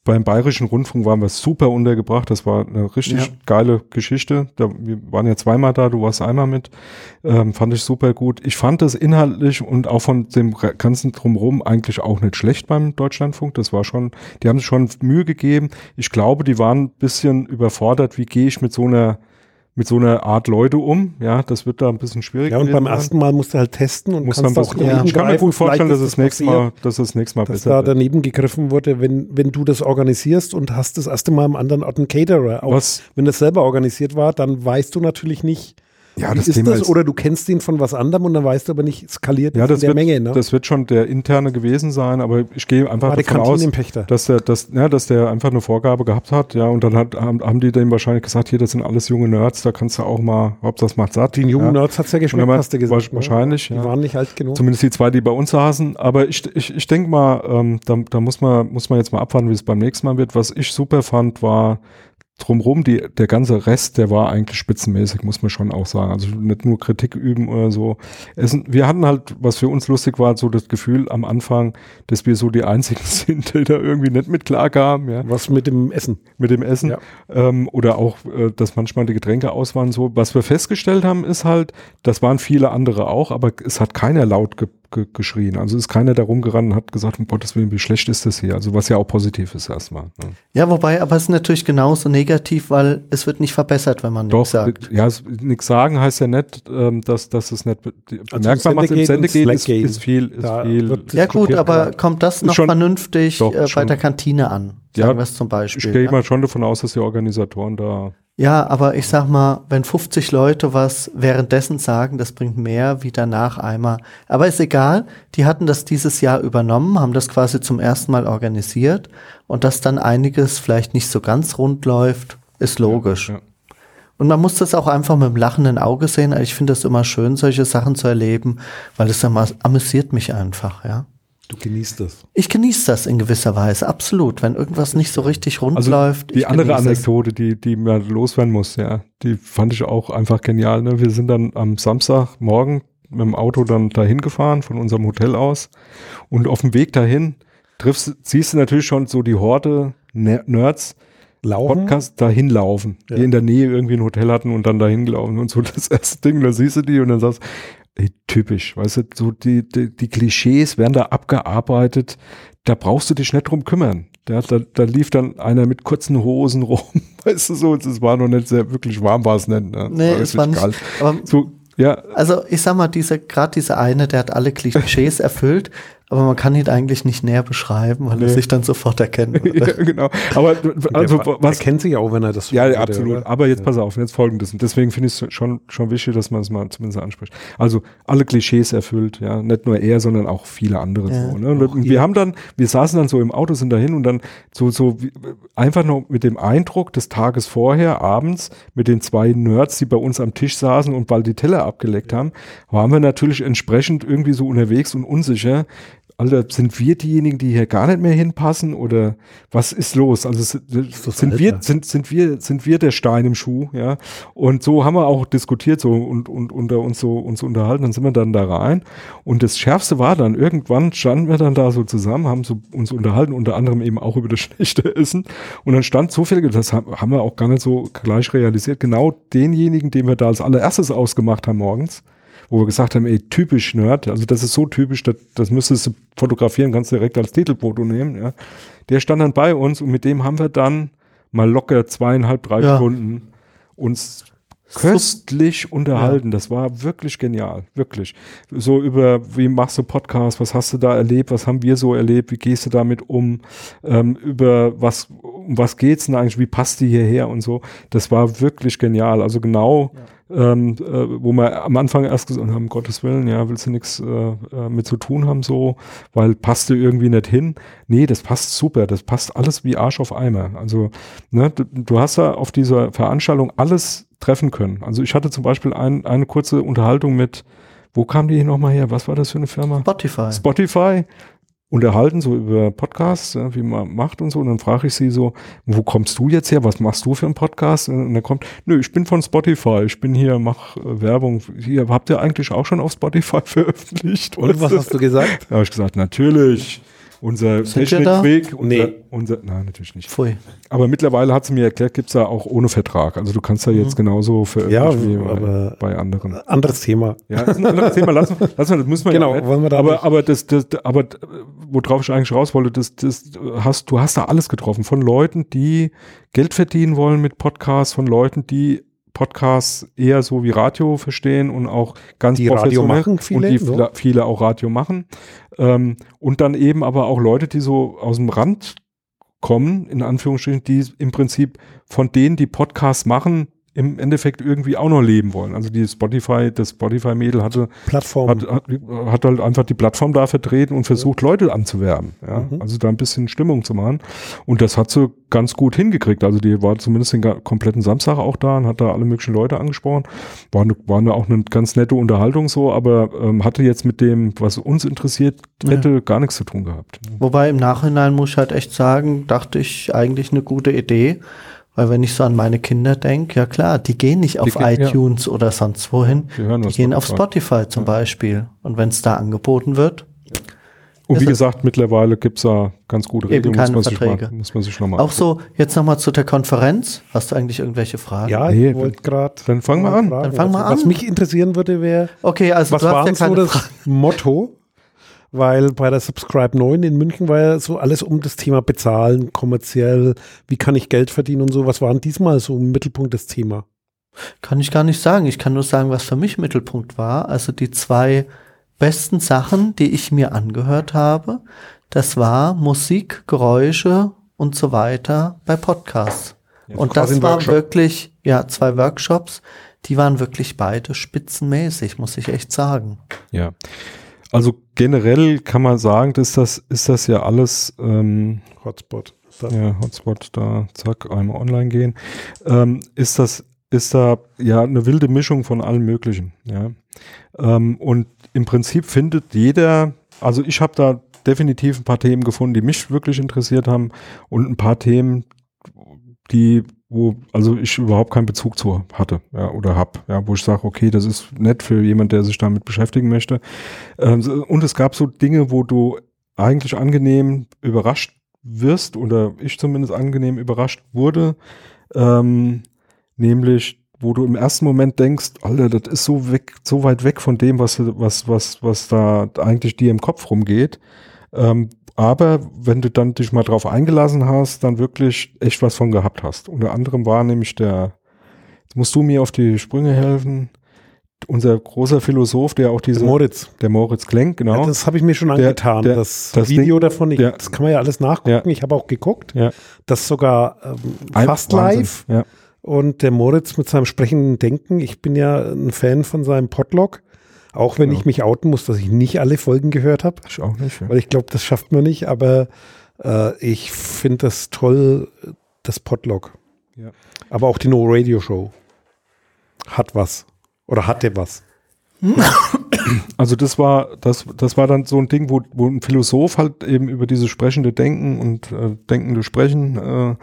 beim Bayerischen Rundfunk waren wir super untergebracht. Das war eine richtig Ja. geile Geschichte. Da, wir waren ja zweimal da, du warst einmal mit. Ähm, fand ich super gut. Ich fand das inhaltlich und auch von dem ganzen Drumherum eigentlich auch nicht schlecht beim Deutschlandfunk. Das war schon, die haben sich schon Mühe gegeben. Ich glaube, die waren ein bisschen überfordert. Wie gehe ich mit so einer mit so einer Art Leute um. Ja, das wird da ein bisschen schwierig. Ja, und beim ersten Mal musst du halt testen und muss kannst man auch das, Ja. Ich kann mir gut vorstellen, dass es nächstes passiert, Mal, dass es nächstes Mal dass besser da wird. daneben gegriffen wurde, wenn, wenn du das organisierst und hast das erste Mal am anderen Ort einen Caterer. Auch Was- wenn das selber organisiert war, dann weißt du natürlich nicht, Ja, wie das ist Thema das, ist- oder du kennst ihn von was anderem und dann weißt du aber nicht, skaliert Ja, in das der wird, Menge. Ne? das wird schon der interne gewesen sein, aber ich gehe einfach war der davon aus, dass der, dass, ja, dass der einfach eine Vorgabe gehabt hat, ja, und dann hat, haben, haben die dem wahrscheinlich gesagt, hier, das sind alles junge Nerds, da kannst du auch mal, Hauptsache das macht satt. Den jungen ja. Nerds hat es ja geschmeckt, dann hast du gesagt. ne? wahrscheinlich, Die ja. waren nicht alt genug. Zumindest die zwei, die bei uns saßen. Aber ich, ich, ich denke mal, ähm, da, da muss man, muss man jetzt mal abwarten, wie es beim nächsten Mal wird. Was ich super fand, war drumherum, die, der ganze Rest, der war eigentlich spitzenmäßig, muss man schon auch sagen. Also nicht nur Kritik üben oder so. Es, wir hatten halt, was für uns lustig war, so das Gefühl am Anfang, dass wir so die einzigen sind, die da irgendwie nicht mit klarkamen, ja Was mit dem Essen. mit dem Essen Ja. ähm, oder auch, äh, dass manchmal die Getränke aus waren. So, was wir festgestellt haben, ist halt, das waren viele andere auch, aber es hat keiner laut ge ge geschrien. Also ist keiner da rumgerannt und hat gesagt, um Gottes Willen, wie schlecht ist das hier? Also was ja auch positiv ist erstmal. Ne? Ja, wobei, aber es ist natürlich genauso negativ, weil es wird nicht verbessert, wenn man nichts sagt. ja, nichts sagen heißt ja nicht, ähm, dass, dass es nicht be Also bemerkbar macht. Im und Sendegate ist, ist viel, ist Da viel. wird- Ja gut, aber gerade. kommt das noch schon- vernünftig doch, äh, bei schon. der Kantine an? Ja, Sagen wir es zum Beispiel. ich gehe ja? mal schon davon aus, dass die Organisatoren da Ja, aber ich sag mal, wenn 50 Leute was währenddessen sagen, das bringt mehr wie danach einmal. Aber ist egal, die hatten das dieses Jahr übernommen, haben das quasi zum ersten Mal organisiert und dass dann einiges vielleicht nicht so ganz rund läuft, ist logisch. ja. Und man muss das auch einfach mit dem lachenden Auge sehen. Ich finde das immer schön, solche Sachen zu erleben, weil es amüsiert mich einfach, ja. Du genießt das. Ich genieße das in gewisser Weise, absolut. Wenn irgendwas nicht so richtig rund Also läuft. die ich andere es. Anekdote, die, die mir loswerden muss, ja, die fand ich auch einfach genial. Ne? Wir sind dann am Samstagmorgen mit dem Auto dann dahin gefahren, von unserem Hotel aus. Und auf dem Weg dahin triffst, siehst du natürlich schon so die Horde Ner- Nerds, Laufen. Podcast dahin laufen, Ja. die in der Nähe irgendwie ein Hotel hatten und dann dahin gelaufen und so das erste Ding, da siehst du die und dann sagst typisch, weißt du, so die, die, die Klischees werden da abgearbeitet, da brauchst du dich nicht drum kümmern. Da, da, da lief dann einer mit kurzen Hosen rum, weißt du so, es war noch nicht sehr, wirklich warm war es nicht. Ne? Nee, es wirklich war nicht. kalt. Aber So, ja, Also ich sag mal, diese, gerade dieser eine, der hat alle Klischees erfüllt, aber man kann ihn eigentlich nicht näher beschreiben, weil nee. er sich dann sofort erkennen würde. ja, genau. Aber also der, was er kennt sich auch, wenn er das Ja, absolut. Oder? Aber jetzt ja. pass auf, jetzt folgendes. Und deswegen finde ich es schon, schon wichtig, dass man es mal zumindest anspricht. Also alle Klischees erfüllt, ja. Nicht nur er, sondern auch viele andere ja. so. Ne? Und wir haben dann, wir saßen dann so im Auto, sind dahin und dann so, so einfach nur mit dem Eindruck des Tages vorher, abends, mit den zwei Nerds, die bei uns am Tisch saßen und bald die Teller abgeleckt haben, waren wir natürlich entsprechend irgendwie so unterwegs und unsicher, Alter, sind wir diejenigen, die hier gar nicht mehr hinpassen oder was ist los? Also sind wir, sind, sind wir, sind wir der Stein im Schuh, ja? Und so haben wir auch diskutiert so und, und unter uns so uns unterhalten, dann sind wir dann da rein. Und das Schärfste war dann, irgendwann standen wir dann da so zusammen, haben so uns unterhalten, unter anderem eben auch über das schlechte Essen. Und dann stand so viel, das haben wir auch gar nicht so gleich realisiert, genau denjenigen, den wir da als allererstes ausgemacht haben morgens wo wir gesagt haben, ey, typisch Nerd, also das ist so typisch, das, das müsstest du fotografieren, kannst du direkt als Titelfoto nehmen, ja. Der stand dann bei uns und mit dem haben wir dann mal locker zweieinhalb, drei ja. Stunden uns köstlich unterhalten. Ja. Das war wirklich genial, wirklich. So über, wie machst du Podcast, was hast du da erlebt, was haben wir so erlebt, wie gehst du damit um, ähm, über was, um was geht's denn eigentlich, wie passt die hierher und so. Das war wirklich genial. Also genau, ja. Ähm, äh, wo wir am Anfang erst gesagt haben, Gottes Willen, ja, willst du nichts äh, äh, mit zu tun haben so, weil passt du irgendwie nicht hin. Nee, das passt super, das passt alles wie Arsch auf Eimer. Also, ne, du, du hast da auf dieser Veranstaltung alles treffen können. Also ich hatte zum Beispiel ein, eine kurze Unterhaltung mit, wo kam die nochmal her? Was war das für eine Firma? Spotify. Spotify. Unterhalten, so über Podcasts, wie man macht und so. Und dann frage ich sie so, wo kommst du jetzt her? Was machst du für einen Podcast? Und dann kommt, nö, ich bin von Spotify. Ich bin hier, mach äh, Werbung. Hier, habt ihr eigentlich auch schon auf Spotify veröffentlicht? Und was hast du gesagt? Da habe ich gesagt, natürlich unser unser, nee. unser, nein, natürlich nicht. Pfui. Aber mittlerweile hat sie mir erklärt, gibt es da auch ohne Vertrag. Also du kannst da jetzt mhm. genauso veröffentlichen ja, wie bei, anderen. Anderes Thema. Ja, ist ein anderes Thema. Lass, lass mal, das müssen wir genau, ja wollen wir da aber, aber das, das, aber worauf ich eigentlich raus wollte, das, das hast, du hast da alles getroffen von Leuten, die Geld verdienen wollen mit Podcasts, von Leuten, die Podcasts eher so wie Radio verstehen und auch ganz die Radio machen viele, und die so? viele auch Radio machen. Ähm, und dann eben aber auch Leute, die so aus dem Rand kommen, in Anführungsstrichen, die im Prinzip von denen, die Podcasts machen, im Endeffekt irgendwie auch noch leben wollen. Also die Spotify, das Spotify-Mädel hatte Plattform. Hat, hat, hat, halt einfach die Plattform da vertreten und versucht, ja. Leute anzuwerben. Ja? Mhm. Also da ein bisschen Stimmung zu machen. Und das hat sie ganz gut hingekriegt. Also die war zumindest den kompletten Samstag auch da und hat da alle möglichen Leute angesprochen. War, eine, war eine auch eine ganz nette Unterhaltung so, aber ähm, hatte jetzt mit dem, was uns interessiert hätte, ja. gar nichts zu tun gehabt. Wobei im Nachhinein muss ich halt echt sagen, dachte ich eigentlich eine gute Idee weil wenn ich so an meine Kinder denke, ja klar, die gehen nicht auf gehen, iTunes ja. oder sonst wohin. Die, die gehen auf Spotify zum ja. Beispiel. Und wenn es da angeboten wird. Und wie gesagt, mittlerweile gibt es da ganz gute Regeln. Eben keine muss Verträge. Mal, muss man sich noch mal Auch so, jetzt nochmal zu der Konferenz. Hast du eigentlich irgendwelche Fragen? Ja, ich nee, wollte gerade. Dann fangen wir an. Dann fangen wir an. Was mich interessieren würde, wäre. Okay, also was war ja so das. Motto weil bei der Subscribe 9 in München war ja so alles um das Thema Bezahlen, kommerziell, wie kann ich Geld verdienen und so. Was war denn diesmal so im Mittelpunkt das Thema? Kann ich gar nicht sagen. Ich kann nur sagen, was für mich Mittelpunkt war. Also die zwei besten Sachen, die ich mir angehört habe, das war Musik, Geräusche und so weiter bei Podcasts. Ja, und das war wirklich, ja, zwei Workshops, die waren wirklich beide spitzenmäßig, muss ich echt sagen. Ja. Also generell kann man sagen, dass das, ist das ja alles ähm, Hotspot. Ja, Hotspot, da zack, einmal online gehen. Ähm, ist das, ist da ja eine wilde Mischung von allem Möglichen. Ja. Ähm, und im Prinzip findet jeder, also ich habe da definitiv ein paar Themen gefunden, die mich wirklich interessiert haben und ein paar Themen, die wo also ich überhaupt keinen Bezug zu hatte ja, oder hab, ja, wo ich sage, okay, das ist nett für jemand, der sich damit beschäftigen möchte. Ähm, und es gab so Dinge, wo du eigentlich angenehm überrascht wirst oder ich zumindest angenehm überrascht wurde, ähm, nämlich wo du im ersten Moment denkst, Alter, das ist so weg, so weit weg von dem, was was was was da eigentlich dir im Kopf rumgeht, ähm, aber wenn du dann dich mal drauf eingelassen hast, dann wirklich echt was von gehabt hast. Unter anderem war nämlich der, jetzt musst du mir auf die Sprünge helfen, unser großer Philosoph, der auch diese, Moritz. der Moritz Klenk, genau. Ja, das habe ich mir schon Der- angetan. der- das, das Video Ding- davon, ich, der- das kann man ja alles nachgucken. Ja. Ich habe auch geguckt. ja, Das sogar ähm, fast Wahnsinn. live. Und der Moritz mit seinem sprechenden Denken. Ich bin ja ein Fan von seinem Podlog. Auch wenn Ja. ich mich outen muss, dass ich nicht alle Folgen gehört habe. ich auch nicht. Ja. Weil ich glaube, das schafft man nicht. Aber äh, ich finde das toll, das Podlog. Ja. Aber auch die No Radio Show hat was. Oder hatte was. Also das war, das, das war dann so ein Ding, wo, wo ein Philosoph halt eben über dieses sprechende Denken und äh, denkende Sprechen äh,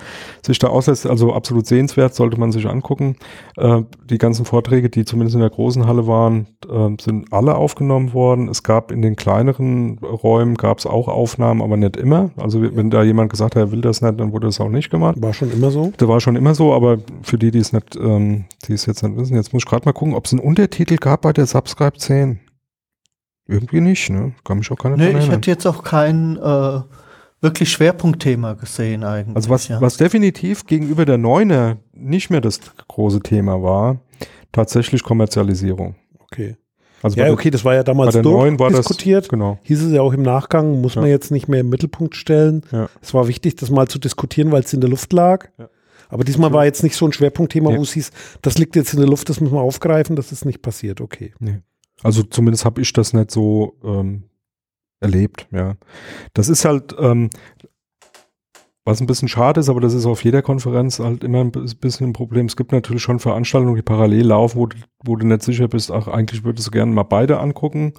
sich da auslässt. Also absolut sehenswert, sollte man sich angucken. Äh, die ganzen Vorträge, die zumindest in der großen Halle waren, äh, sind alle aufgenommen worden. Es gab in den kleineren Räumen gab es auch Aufnahmen, aber nicht immer. Also wenn da jemand gesagt hat, er will das nicht, dann wurde das auch nicht gemacht. War schon immer so. Das war schon immer so, aber für die, die es nicht, ähm, die es jetzt nicht wissen, jetzt muss ich gerade mal gucken, ob es einen Untertitel gab bei der Subscribe 10. Irgendwie nicht, ne? Kann mich auch keiner Nee, ich hätte jetzt auch kein äh, wirklich Schwerpunktthema gesehen eigentlich. Also was, ja. was definitiv gegenüber der Neuner nicht mehr das große Thema war, tatsächlich Kommerzialisierung. Okay. Also bei Ja, okay, das war ja bei damals der neuen war das, diskutiert. genau. Hieß es ja auch im Nachgang, muss Ja. man jetzt nicht mehr im Mittelpunkt stellen. Ja. Es war wichtig, das mal zu diskutieren, weil es in der Luft lag. Ja. Aber diesmal war jetzt nicht so ein Schwerpunktthema, Ja. wo es hieß, das liegt jetzt in der Luft, das müssen wir aufgreifen, das ist nicht passiert. Okay. Nee. Also zumindest habe ich das nicht so ähm, erlebt, ja. Das ist halt, ähm, was ein bisschen schade ist, aber das ist auf jeder Konferenz halt immer ein bis- bisschen ein Problem. Es gibt natürlich schon Veranstaltungen, die parallel laufen, wo, du- wo du nicht sicher bist, ach, eigentlich würdest du gerne mal beide angucken.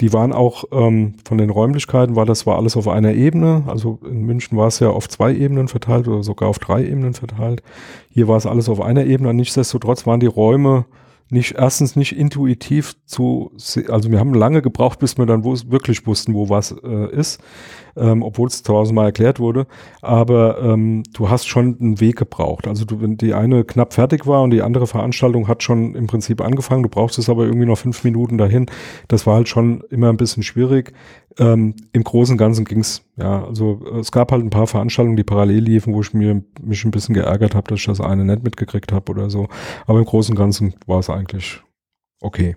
Die waren auch ähm, von den Räumlichkeiten, war das war alles auf einer Ebene. Also in München war es ja auf zwei Ebenen verteilt oder sogar auf drei Ebenen verteilt. Hier war es alles auf einer Ebene. Nichtsdestotrotz waren die Räume nicht, erstens nicht intuitiv zu, also wir haben lange gebraucht, bis wir dann wirklich wussten, wo was äh, ist, ähm, obwohl es tausendmal erklärt wurde. Aber ähm, du hast schon einen Weg gebraucht. Also du, wenn die eine knapp fertig war und die andere Veranstaltung hat schon im Prinzip angefangen, du brauchst es aber irgendwie noch fünf Minuten dahin. Das war halt schon immer ein bisschen schwierig. Ähm, Im Großen und Ganzen ging's. Ja, also äh, es gab halt ein paar Veranstaltungen, die parallel liefen, wo ich mir mich ein bisschen geärgert habe, dass ich das eine nicht mitgekriegt habe oder so. Aber im Großen und Ganzen war es eigentlich okay.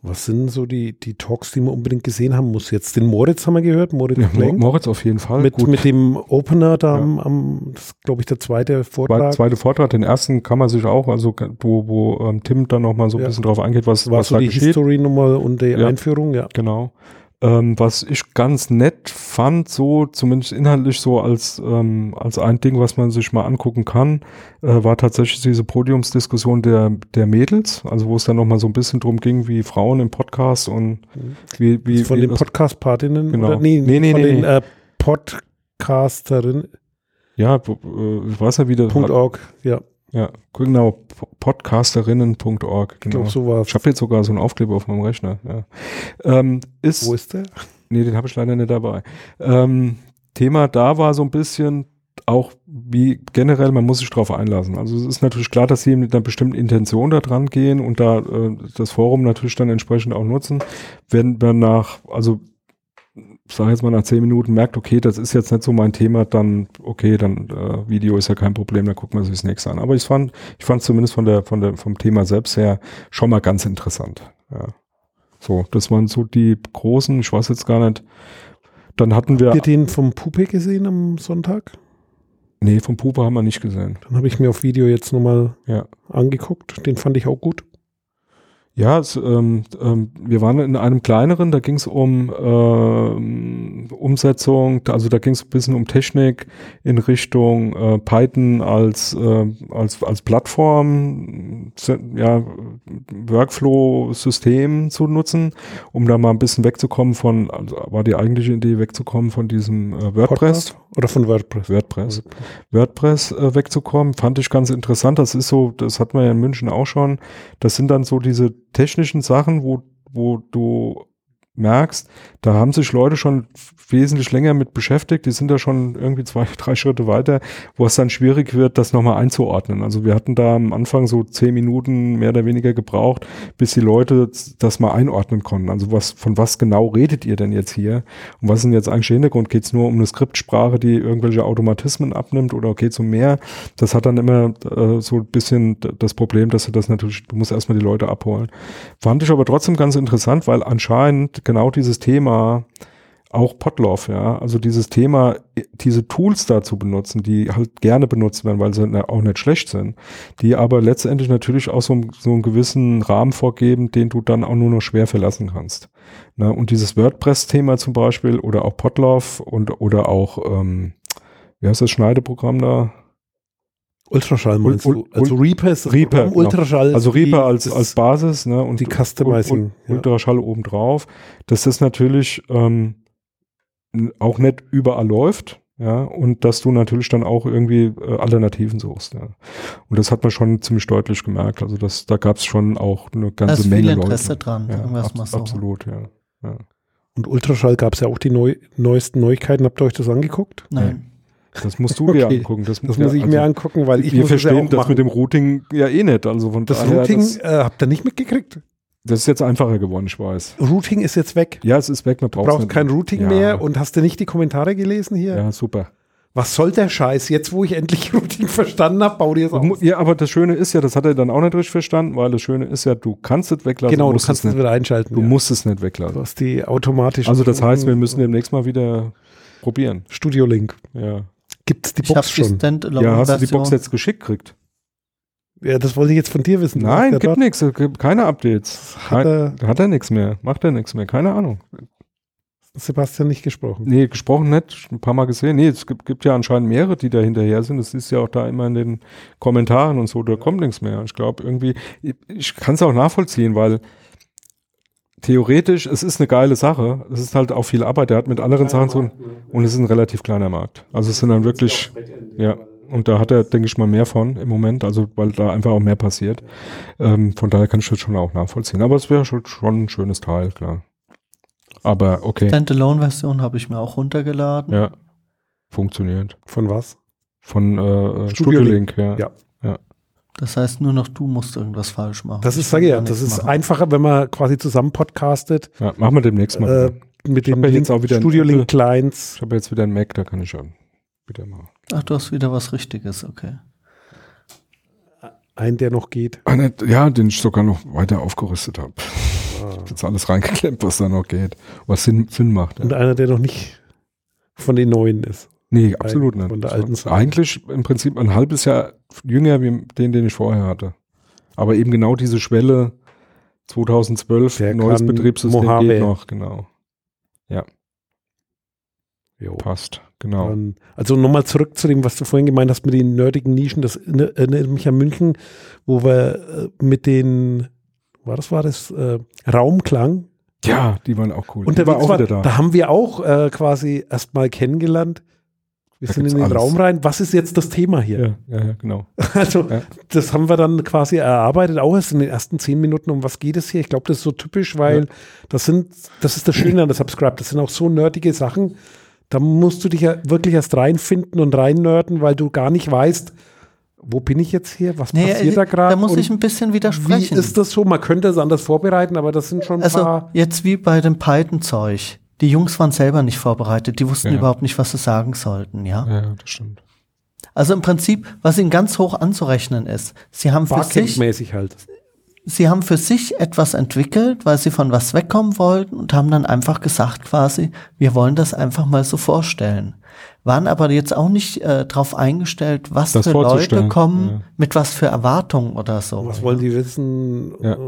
Was sind so die, die Talks, die man unbedingt gesehen haben muss? Jetzt den Moritz haben wir gehört, Moritz Ja, Klenk. Moritz auf jeden Fall. Mit, Gut. mit dem Opener da Ja. am, am glaube ich, der zweite Zwei- Vortrag. Zweite Vortrag, den ersten kann man sich auch, also wo, wo ähm, Tim dann nochmal so ein Ja. bisschen drauf eingeht, was, war was so da die. History nochmal und die. Einführung, ja. Genau. Ähm, was ich ganz nett fand, so zumindest inhaltlich so als, ähm, als ein Ding, was man sich mal angucken kann, äh, war tatsächlich diese Podiumsdiskussion der, der Mädels, also wo es dann nochmal so ein bisschen drum ging, wie Frauen im Podcast und wie, wie, von wie den Podcast-Partinnen? Genau. Oder? Nee, Nee, nee, von nee, den nee. Äh, Podcasterinnen.org, ja, äh, ich weiß ja, wie das ja. Ja, genau, po- podcasterinnen.org, Ich genau. glaube, so war Ich habe jetzt sogar so einen Aufkleber auf meinem Rechner. Ja. Ähm, ist, Wo ist der? nee, den habe ich leider nicht dabei. Ähm, Thema da war so ein bisschen auch wie generell, man muss sich drauf einlassen. Also es ist natürlich klar, dass sie mit einer bestimmten Intention da dran gehen und da äh, das Forum natürlich dann entsprechend auch nutzen. Wenn man nach, also ich sage jetzt mal nach zehn Minuten merkt, okay, das ist jetzt nicht so mein Thema, dann okay, dann äh, Video ist ja kein Problem, dann guckt man sich das nächste an. Aber ich fand, ich fand zumindest von der, von der, vom Thema selbst her schon mal ganz interessant. Ja. So, das waren so die großen, ich weiß jetzt gar nicht. Dann hatten wir, Habt ihr den vom Pupe gesehen am Sonntag? nee, vom Pupa haben wir nicht gesehen. Dann habe ich mir auf Video jetzt nochmal Ja. angeguckt. Den fand ich auch gut. Ja, es, ähm, ähm, wir waren in einem kleineren, da ging es um ähm, Umsetzung, also da ging es ein bisschen um Technik in Richtung äh, Python als, äh, als, als Plattform, ja, Workflow-System zu nutzen, um da mal ein bisschen wegzukommen von, also war die eigentliche Idee wegzukommen von diesem äh, WordPress. Podcast? Oder von WordPress? WordPress. WordPress äh, wegzukommen, fand ich ganz interessant. Das ist so, das hat man ja in München auch schon. Das sind dann so diese technischen Sachen, wo, wo du merkst, da haben sich Leute schon wesentlich länger mit beschäftigt, die sind da schon irgendwie zwei, drei Schritte weiter, wo es dann schwierig wird, das nochmal einzuordnen. Also wir hatten da am Anfang so zehn Minuten mehr oder weniger gebraucht, bis die Leute das mal einordnen konnten. Also was, von was genau redet ihr denn jetzt hier? Und was ist denn jetzt eigentlich der Hintergrund? Geht es nur um eine Skriptsprache, die irgendwelche Automatismen abnimmt oder geht es um mehr? Das hat dann immer äh, so ein bisschen das Problem, dass du das natürlich, du musst erstmal die Leute abholen. Fand ich aber trotzdem ganz interessant, weil anscheinend genau dieses Thema auch Potloff, ja, also dieses Thema, diese Tools da zu benutzen, die halt gerne benutzt werden, weil sie auch nicht schlecht sind, die aber letztendlich natürlich auch so, so einen gewissen Rahmen vorgeben, den du dann auch nur noch schwer verlassen kannst. Na, und dieses WordPress-Thema zum Beispiel oder auch Potloff und oder auch, ähm, wie heißt das Schneideprogramm da? Ultraschall meinst Ul- du? Also Reaper ist Reaper, Programm, Ultraschall. Also Reaper als, als Basis, ne? Und die Customizing, Und, ja. Ultraschall obendrauf. Dass das natürlich ähm, auch nicht überall läuft, ja, und dass du natürlich dann auch irgendwie äh, Alternativen suchst. Ja. Und das hat man schon ziemlich deutlich gemerkt. Also das, da gab es schon auch eine Da ganze ist Menge viel Interesse Leute. dran, Ja, es mal abs- so. Absolut, ja. ja. Und Ultraschall gab es ja auch die neu, neuesten Neuigkeiten. Habt ihr euch das angeguckt? Nein. Das musst du dir Okay. angucken. Das, Das ja, muss ich also mir angucken, weil ich Wir ja verstehen auch das machen. mit dem Routing ja eh nicht. Also von Das daher, Routing das, äh, habt ihr nicht mitgekriegt. das ist jetzt einfacher geworden, ich weiß. Routing ist jetzt weg. Ja, es ist weg, man Du braucht brauchst kein Routing ja. mehr und hast du nicht die Kommentare gelesen hier? Ja, super. Was soll der Scheiß? Jetzt, wo ich endlich Routing verstanden habe, bau dir Du mu- auf. Ja, aber das Schöne ist ja, das hat er dann auch nicht richtig verstanden, weil das Schöne ist ja, du kannst es weglassen. Genau, du kannst es nicht. wieder einschalten. Du ja. musst es nicht Du weglassen. hast die automatische. Also das heißt, wir müssen demnächst mal wieder probieren. Studio Link. Ja, Gibt es die Ich Box die schon? Standalone ja hast du die. Box jetzt geschickt gekriegt? Ja, das wollte ich jetzt von dir wissen. Nein, gibt nichts, es gibt keine Updates. Hat er- hat er nichts mehr, macht er nichts mehr, keine Ahnung. Sebastian nicht gesprochen. Nee, gesprochen nicht, ein paar Mal gesehen. Nee, es gibt, gibt ja anscheinend mehrere, die da hinterher sind. Das ist ja auch da immer in den Kommentaren und so, da kommt nichts mehr. Ich glaube irgendwie, ich, ich kann es auch nachvollziehen, weil theoretisch, es ist eine geile Sache. Es ist halt auch viel Arbeit. Der hat mit anderen Sachen so, ein- und es ist ein relativ kleiner Markt. Also es sind dann wirklich, ja. Und da hat er, denke ich mal, mehr von im Moment, also weil da einfach auch mehr passiert. Ähm, von daher kann ich das schon auch nachvollziehen. Aber es wäre schon, schon ein schönes Teil, klar. Aber okay, Standalone-Version habe ich mir auch runtergeladen. ja, funktioniert. Von was? Von äh, Studio Studio Link, ja. Ja. Das heißt, nur noch du musst irgendwas falsch machen. Das Ich ist, sage ich ja, das ist machen. einfacher, wenn man quasi zusammen podcastet ja. Machen wir demnächst mal. äh, mit Ich den wieder ein Studio Link Clients. Ich habe jetzt wieder einen Mac, da kann ich schon wieder mal. Ach, du hast wieder was Richtiges, okay. Ein, der noch geht. Einer, ja, den ich sogar noch weiter aufgerüstet habe. Ah. Jetzt alles reingeklemmt, was da noch geht. Was Sinn, Sinn macht. Und Ja. einer, der noch nicht von den neuen ist. Nee, absolut von nicht. der alten Zeit. Eigentlich im Prinzip ein halbes Jahr jünger wie den, den ich vorher hatte. Aber eben genau diese Schwelle 2012, Der neues Betriebssystem Mojave. geht noch, genau. Jo. Passt, genau. Also nochmal zurück zu dem, was du vorhin gemeint hast mit den nerdigen Nischen. Das erinner- erinnert mich an München, wo wir äh, mit den, war das, war das, äh, Raumklang Ja, die waren auch cool. die unterwegs war auch wieder da. Da haben wir auch äh, quasi erstmal kennengelernt. Wir Da sind in den alles. Raum rein. Was ist jetzt das Thema hier? Ja, ja, ja, genau. Also, Ja. das haben wir dann quasi erarbeitet, auch erst in den ersten zehn Minuten. Um was geht es hier? Ich glaube, das ist so typisch, weil Ja. das sind, das ist das Schöne an der Subscribe. Das sind auch so nerdige Sachen. Da musst du dich ja wirklich erst reinfinden und reinnörden, weil du gar nicht weißt, wo bin ich jetzt hier? Was Nee, passiert da gerade? Da muss Und ich ein bisschen Wie widersprechen. ist das so? Man könnte es anders vorbereiten, aber das sind schon ein also paar. jetzt wie bei dem Python-Zeug. Die Jungs waren selber nicht vorbereitet. Die wussten Ja. überhaupt nicht, was sie sagen sollten, ja. Ja, das stimmt. Also im Prinzip, was ihnen ganz hoch anzurechnen ist, sie haben für sich, halt. sie haben für sich etwas entwickelt, weil sie von was wegkommen wollten und haben dann einfach gesagt quasi, wir wollen das einfach mal so vorstellen. Waren aber jetzt auch nicht äh, darauf eingestellt, was Das für Leute kommen, ja. mit was für Erwartungen oder so. Was wollen die wissen? Ja. Äh,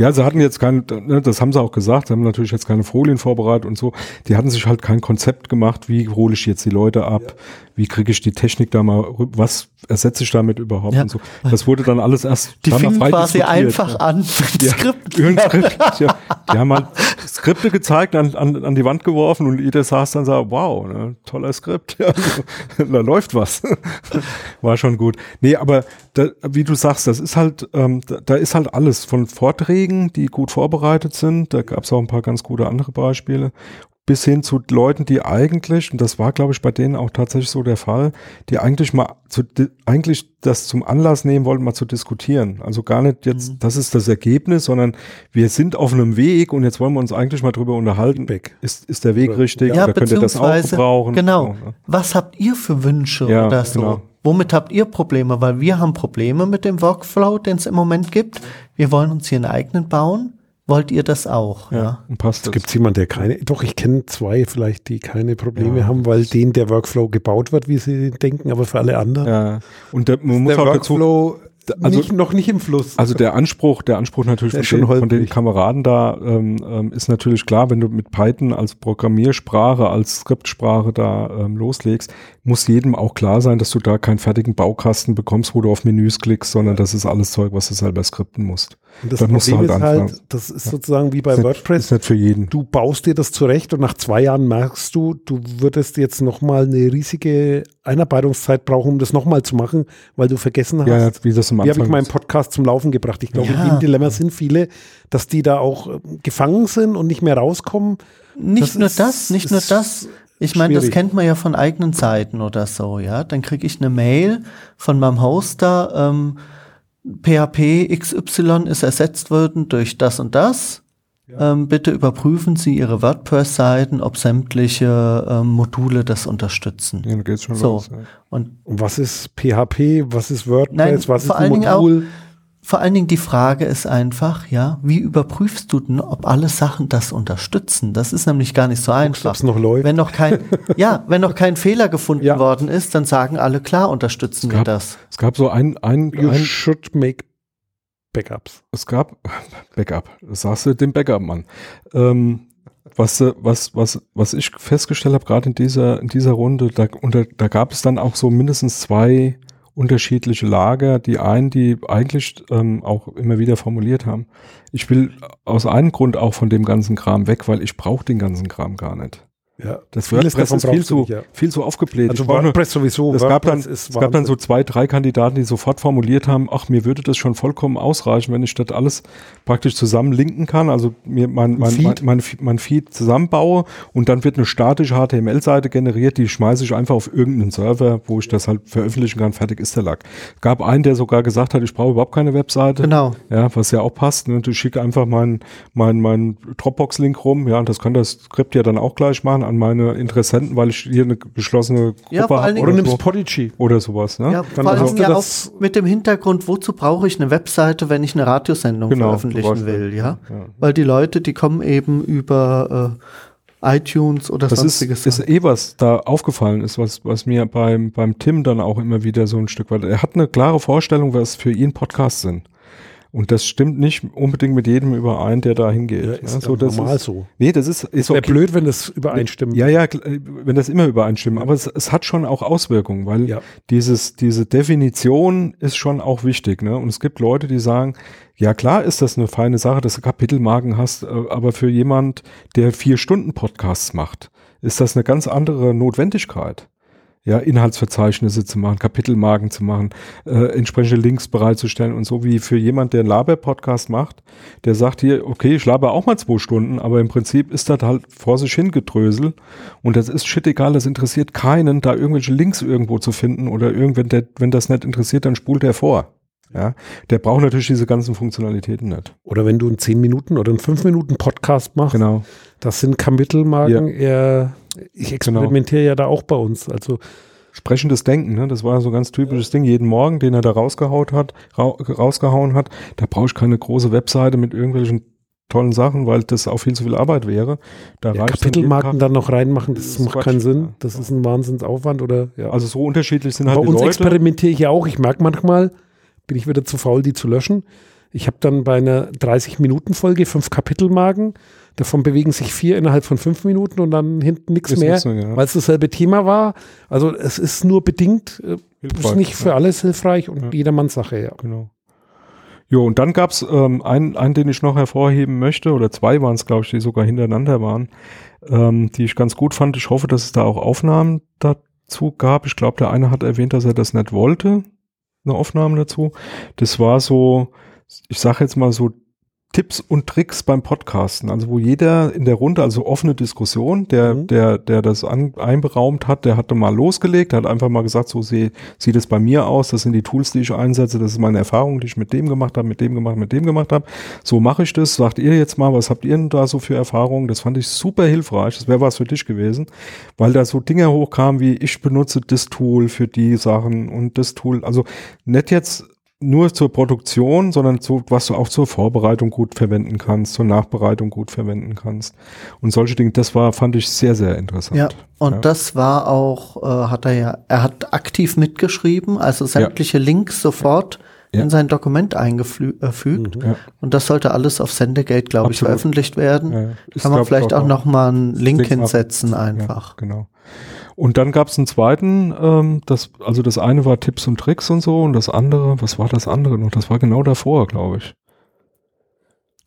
Ja, sie hatten jetzt kein, ne, das haben sie auch gesagt, sie haben natürlich jetzt keine Folien vorbereitet und so. Die hatten sich halt kein Konzept gemacht, wie hole ich jetzt die Leute ab, wie kriege ich die Technik da mal, was ersetze ich damit überhaupt Ja. und so. Das wurde dann alles erst Die fingen quasi diskutiert, einfach ja. an mit Ja, Skript. irgendein Skript, ja. Die haben halt Skripte gezeigt, an, an, an die Wand geworfen und jeder saß dann und sah, wow, ne, toller Skript, ja, also, da läuft was. War schon gut. Nee, aber da, wie du sagst, das ist halt, ähm, da, da ist halt alles von Vorträgen, die gut vorbereitet sind, da gab es auch ein paar ganz gute andere Beispiele bis hin zu Leuten, die eigentlich, und das war, glaube ich, bei denen auch tatsächlich so der Fall, die eigentlich mal zu, eigentlich das zum Anlass nehmen wollten, mal zu diskutieren. Also gar nicht jetzt, mhm. das ist das Ergebnis, sondern wir sind auf einem Weg und jetzt wollen wir uns eigentlich mal drüber unterhalten. Weg. Ist, ist der Weg oder, richtig? Ja, oder könnt ihr das auch gebrauchen? Genau. So, ne? Was habt ihr für Wünsche ja, oder so? Genau. Womit habt ihr Probleme? Weil wir haben Probleme mit dem Workflow, den es im Moment gibt. Wir wollen uns hier einen eigenen bauen wollt ihr das auch. Ja, ja. Und passt. Gibt es jemanden, der keine, doch, ich kenne zwei vielleicht, die keine Probleme ja. haben, weil denen der Workflow gebaut wird, wie sie denken, aber für alle anderen. Ja. Und der, man muss der auch Workflow dazu also, nicht, noch nicht im Fluss. Also der Anspruch, der Anspruch natürlich von den, von den, Kameraden da ähm, ähm, ist natürlich klar, wenn du mit Python als Programmiersprache, als Skriptsprache da ähm, loslegst, muss jedem auch klar sein, dass du da keinen fertigen Baukasten bekommst, wo du auf Menüs klickst, sondern das ist alles Zeug, was du selber skripten musst. Und das Dann Problem halt ist halt, das ist sozusagen wie bei ist WordPress. Nicht, ist nicht für jeden. Du baust dir das zurecht und nach zwei Jahren merkst du, du würdest jetzt nochmal eine riesige Einarbeitungszeit brauchen, um das nochmal zu machen, weil du vergessen hast. Ja, wie das am Anfang Wie habe ich meinen Podcast zum Laufen gebracht? Ich glaube, ja. in dem Dilemma sind viele, dass die da auch äh, gefangen sind und nicht mehr rauskommen. Nicht das nur ist, das, nicht nur das. Ich meine, das kennt man ja von eigenen Seiten oder so, ja. Dann kriege ich eine Mail von meinem Hoster, ähm, PHP XY ist ersetzt worden durch das und das. Ja. Ähm, bitte überprüfen Sie Ihre WordPress-Seiten, ob sämtliche ähm, Module das unterstützen. Ja, geht's schon so. los. Ja. Und, und, was ist PHP? Was ist WordPress? Nein, was ist ein Modul? Auch, vor allen Dingen die Frage ist einfach, ja, wie überprüfst du denn, ob alle Sachen das unterstützen? Das ist nämlich gar nicht so einfach. Guckst, noch läuft. Wenn noch kein, ja, wenn noch kein Fehler gefunden ja. worden ist, dann sagen alle klar, unterstützen gab, wir das. Es gab so ein, ein, you ein should make Backups. Es gab Backup. Das sagst du dem Backup-Mann. Ähm, was, was, was, was ich festgestellt habe, gerade in dieser, in dieser Runde, da, unter, da gab es dann auch so mindestens zwei unterschiedliche Lager. Die einen, die eigentlich ähm, auch immer wieder formuliert haben, ich will aus einem Grund auch von dem ganzen Kram weg, weil ich brauche den ganzen Kram gar nicht. Ja, das WordPress ist viel zu, nicht, ja. viel zu aufgebläht. Also WordPress sowieso. Es gab, dann, es gab dann so zwei, drei Kandidaten, die sofort formuliert haben, ach, mir würde das schon vollkommen ausreichen, wenn ich das alles praktisch zusammen linken kann, also mir mein, mein, Feed. Mein, mein, mein, Feed zusammenbaue und dann wird eine statische HTML-Seite generiert, die schmeiße ich einfach auf irgendeinen Server, wo ich das halt veröffentlichen kann, fertig ist der Lack. Gab einen, der sogar gesagt hat, ich brauche überhaupt keine Webseite. Genau. Ja, was ja auch passt. Ne? Du schick einfach meinen mein, mein Dropbox-Link rum, ja, und das kann das Skript ja dann auch gleich machen an meine Interessenten weil ich hier eine geschlossene Gruppe ja, habe. Oder nimmst so. Podigy. Oder sowas. Ne? Ja, vor allem ja auch mit dem Hintergrund, wozu brauche ich eine Webseite, wenn ich eine Radiosendung genau, veröffentlichen will, ja? ja? Weil die Leute, die kommen eben über äh, iTunes oder das sonstiges. Das ist, ist eh was da aufgefallen ist, was, was mir beim, beim Tim dann auch immer wieder so ein Stück weit, er hat eine klare Vorstellung, was für ihn Podcasts sind. Und das stimmt nicht unbedingt mit jedem überein, der da hingeht. Ja, ist ja, so, das normal ist, so. Nee, das ist, ist okay. Blöd, wenn das übereinstimmt. Ja, ja, wenn das immer übereinstimmt. Aber es, es hat schon auch Auswirkungen, weil ja. dieses, diese Definition ist schon auch wichtig. Ne? Und es gibt Leute, die sagen, ja klar ist das eine feine Sache, dass du Kapitelmarken hast, äh, aber für jemand, der vier Stunden Podcasts macht, ist das eine ganz andere Notwendigkeit ja, Inhaltsverzeichnisse zu machen, Kapitelmarken zu machen, äh, entsprechende Links bereitzustellen und so wie für jemand, der einen Laber-Podcast macht, der sagt hier, okay, ich laber auch mal zwei Stunden, aber im Prinzip ist das halt vor sich hingedrösel und das ist shit egal, das interessiert keinen, da irgendwelche Links irgendwo zu finden oder irgendwann, der, wenn das nicht interessiert, dann spult er vor. Ja, der braucht natürlich diese ganzen Funktionalitäten nicht. Oder wenn du einen 10 Minuten oder einen 5 Minuten Podcast machst, genau. das sind Kapitelmarken ja. eher ich genau. experimentiere genau. ja da auch bei uns. Also sprechendes Denken, ne? das war so ein ganz typisches Ding, jeden Morgen, den er da rausgehaut hat, ra rausgehauen hat, da brauche ich keine große Webseite mit irgendwelchen tollen Sachen, weil das auch viel zu viel Arbeit wäre. Da ja, Kapitelmarken dann, noch reinmachen, das, das macht Quatsch, keinen Sinn. Das ist ein Wahnsinnsaufwand oder ja. Also so unterschiedlich sind halt Bei uns Leute. experimentiere ich ja auch. Ich merke manchmal, bin ich wieder zu faul, die zu löschen. Ich habe dann bei einer 30-Minuten-Folge fünf Kapitelmarken Davon bewegen sich vier innerhalb von fünf Minuten und dann hinten nichts mehr, ja. weil es dasselbe Thema war. Also es ist nur bedingt, äh, ist nicht für alles hilfreich und ja. jedermanns Sache, ja. Genau. Jo, und dann gab's ähm, einen, einen, den ich noch hervorheben möchte, oder zwei waren es, glaube ich, die sogar hintereinander waren, ähm, die ich ganz gut fand. Ich hoffe, dass es da auch Aufnahmen dazu gab. Ich glaube, der eine hat erwähnt, dass er das nicht wollte, eine Aufnahme dazu. Das war so, ich sage jetzt mal so Tipps und Tricks beim Podcasten, also wo jeder in der Runde, also offene Diskussion, der, mhm. der, der das an, einberaumt hat, der hatte mal losgelegt, hat einfach mal gesagt, so sieht sieht es bei mir aus, das sind die Tools, die ich einsetze, das ist meine Erfahrung, die ich mit dem gemacht habe, mit dem gemacht, mit dem gemacht habe. So mache ich das. Sagt ihr jetzt mal, was habt ihr denn da so für Erfahrungen? Das fand ich super hilfreich. Das wäre was für dich gewesen, weil da so Dinge hochkamen wie ich benutze das Tool für die Sachen und das Tool. Also nicht jetzt nur zur Produktion, sondern zu, was du auch zur Vorbereitung gut verwenden kannst, zur Nachbereitung gut verwenden kannst. Und solche Dinge, das war, fand ich sehr, sehr interessant. Ja, und ja. das war auch, äh, hat er ja, er hat aktiv mitgeschrieben, also sämtliche ja. Links sofort ja. in sein Dokument eingefügt. Mhm. Und das sollte alles auf Sendegate, glaube ich, veröffentlicht werden. Kann man vielleicht auch, auch noch mal einen Link, Link hinsetzen einfach. genau. Und dann gab es einen zweiten, ähm, das, also das eine war Tipps und Tricks und so und das andere, was war das andere noch? Das war genau davor, glaube ich.